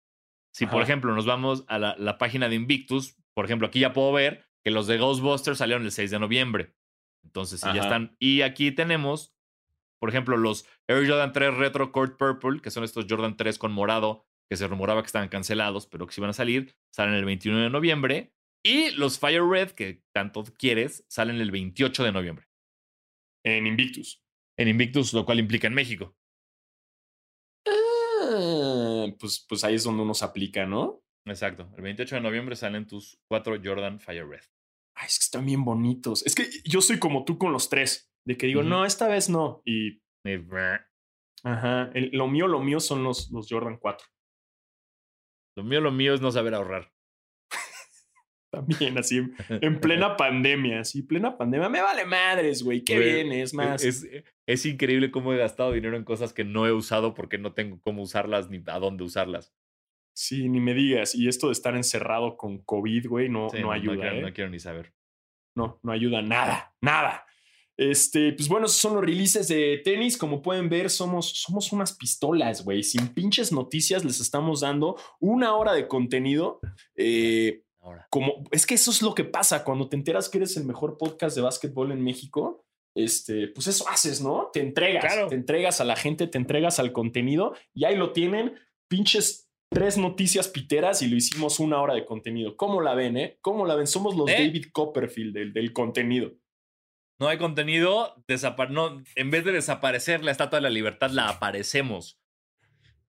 Si, por ejemplo, nos vamos a la, la página de Invictus, por ejemplo, aquí ya puedo ver que los de Ghostbusters salieron el 6 de noviembre. Entonces, sí, ya están. Y aquí tenemos, por ejemplo, los Air Jordan 3 Retro Court Purple, que son estos Jordan 3 con morado, que se rumoraba que estaban cancelados, pero que sí van a salir, salen el 21 de noviembre. Y los Fire Red, que tanto quieres, salen el 28 de noviembre. En Invictus. En Invictus, lo cual implica en México. Ah, pues, pues ahí es donde uno se aplica, ¿no? Exacto. El 28 de noviembre salen tus cuatro Jordan Fire Red. Ay, es que están bien bonitos. Es que yo soy como tú con los tres. De que digo, no, esta vez no. Y, ajá, el- lo mío, lo mío son los, los Jordan 4. Lo mío, lo mío es no saber ahorrar. *laughs* También así, en, *laughs* en plena pandemia, así, plena pandemia. Me vale madres, güey. Qué Güey, bien, es más. Es, es increíble cómo he gastado dinero en cosas que no he usado porque no tengo cómo usarlas ni a dónde usarlas. Sí, ni me digas. Y esto de estar encerrado con COVID, güey, no, Sí, no ayuda. quiero, ¿eh? no quiero ni saber. No, no ayuda nada, nada. Este, pues bueno, esos son los releases de tenis. Como pueden ver, somos, somos unas pistolas, güey. Sin pinches noticias les estamos dando una hora de contenido. Eh, Ahora. como es que eso es lo que pasa cuando te enteras que eres el mejor podcast de básquetbol en México. Este, pues eso haces, ¿no? Te entregas, Claro. te entregas a la gente, te entregas al contenido y ahí lo tienen, pinches tres noticias piteras y lo hicimos una hora de contenido. ¿Cómo la ven, eh? ¿Cómo la ven? Somos los ¿Eh? David Copperfield del, del contenido. No hay contenido, no, en vez de desaparecer la Estatua de la Libertad, la aparecemos.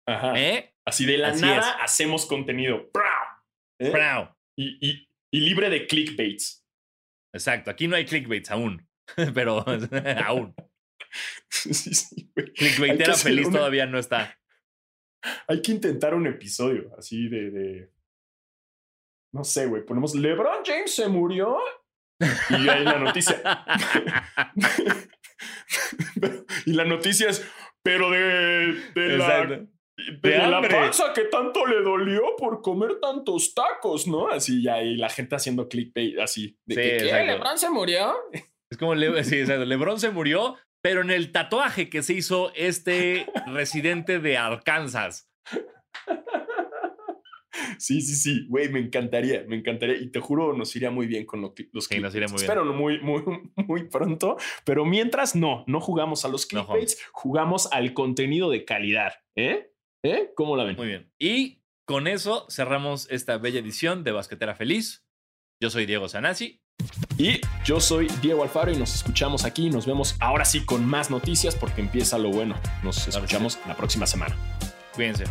Ajá. ¿Eh? Así de la Así nada hacemos contenido. ¿Eh? Y, y- y libre de clickbaits. Exacto, aquí no hay clickbaits aún, *laughs* pero *laughs* aún. sí, sí, Clickbaitera feliz una- todavía no está. Hay que intentar un episodio así de. de- no sé, güey. Ponemos LeBron James se murió. Y ahí la noticia. *laughs* y la noticia es, pero de, de la, de De la panza que tanto le dolió por comer tantos tacos, ¿no? Así, ya, y la gente haciendo clickbait, así. De Sí, que, ¿qué? ¿LeBron se murió? Es como Le- sí, exacto. LeBron se murió, pero en el tatuaje que se hizo este residente de Arkansas. Sí, sí, sí, güey, me encantaría, me encantaría. Y te juro, nos iría muy bien con lo que- los Sí, nos iría clickbaits. muy bien. Espero no muy, muy, *laughs* muy pronto, pero mientras no, no jugamos a los No clickbaits, jugamos al contenido de calidad. ¿Eh? ¿Eh? ¿Cómo la ven? Muy bien. Y con eso cerramos esta bella edición de Basquetera Feliz. Yo soy Diego Sanasi. Y yo soy Diego Alfaro y nos escuchamos aquí. Nos vemos ahora sí con más noticias porque empieza lo bueno. Nos sí. escuchamos la próxima semana. Cuídense.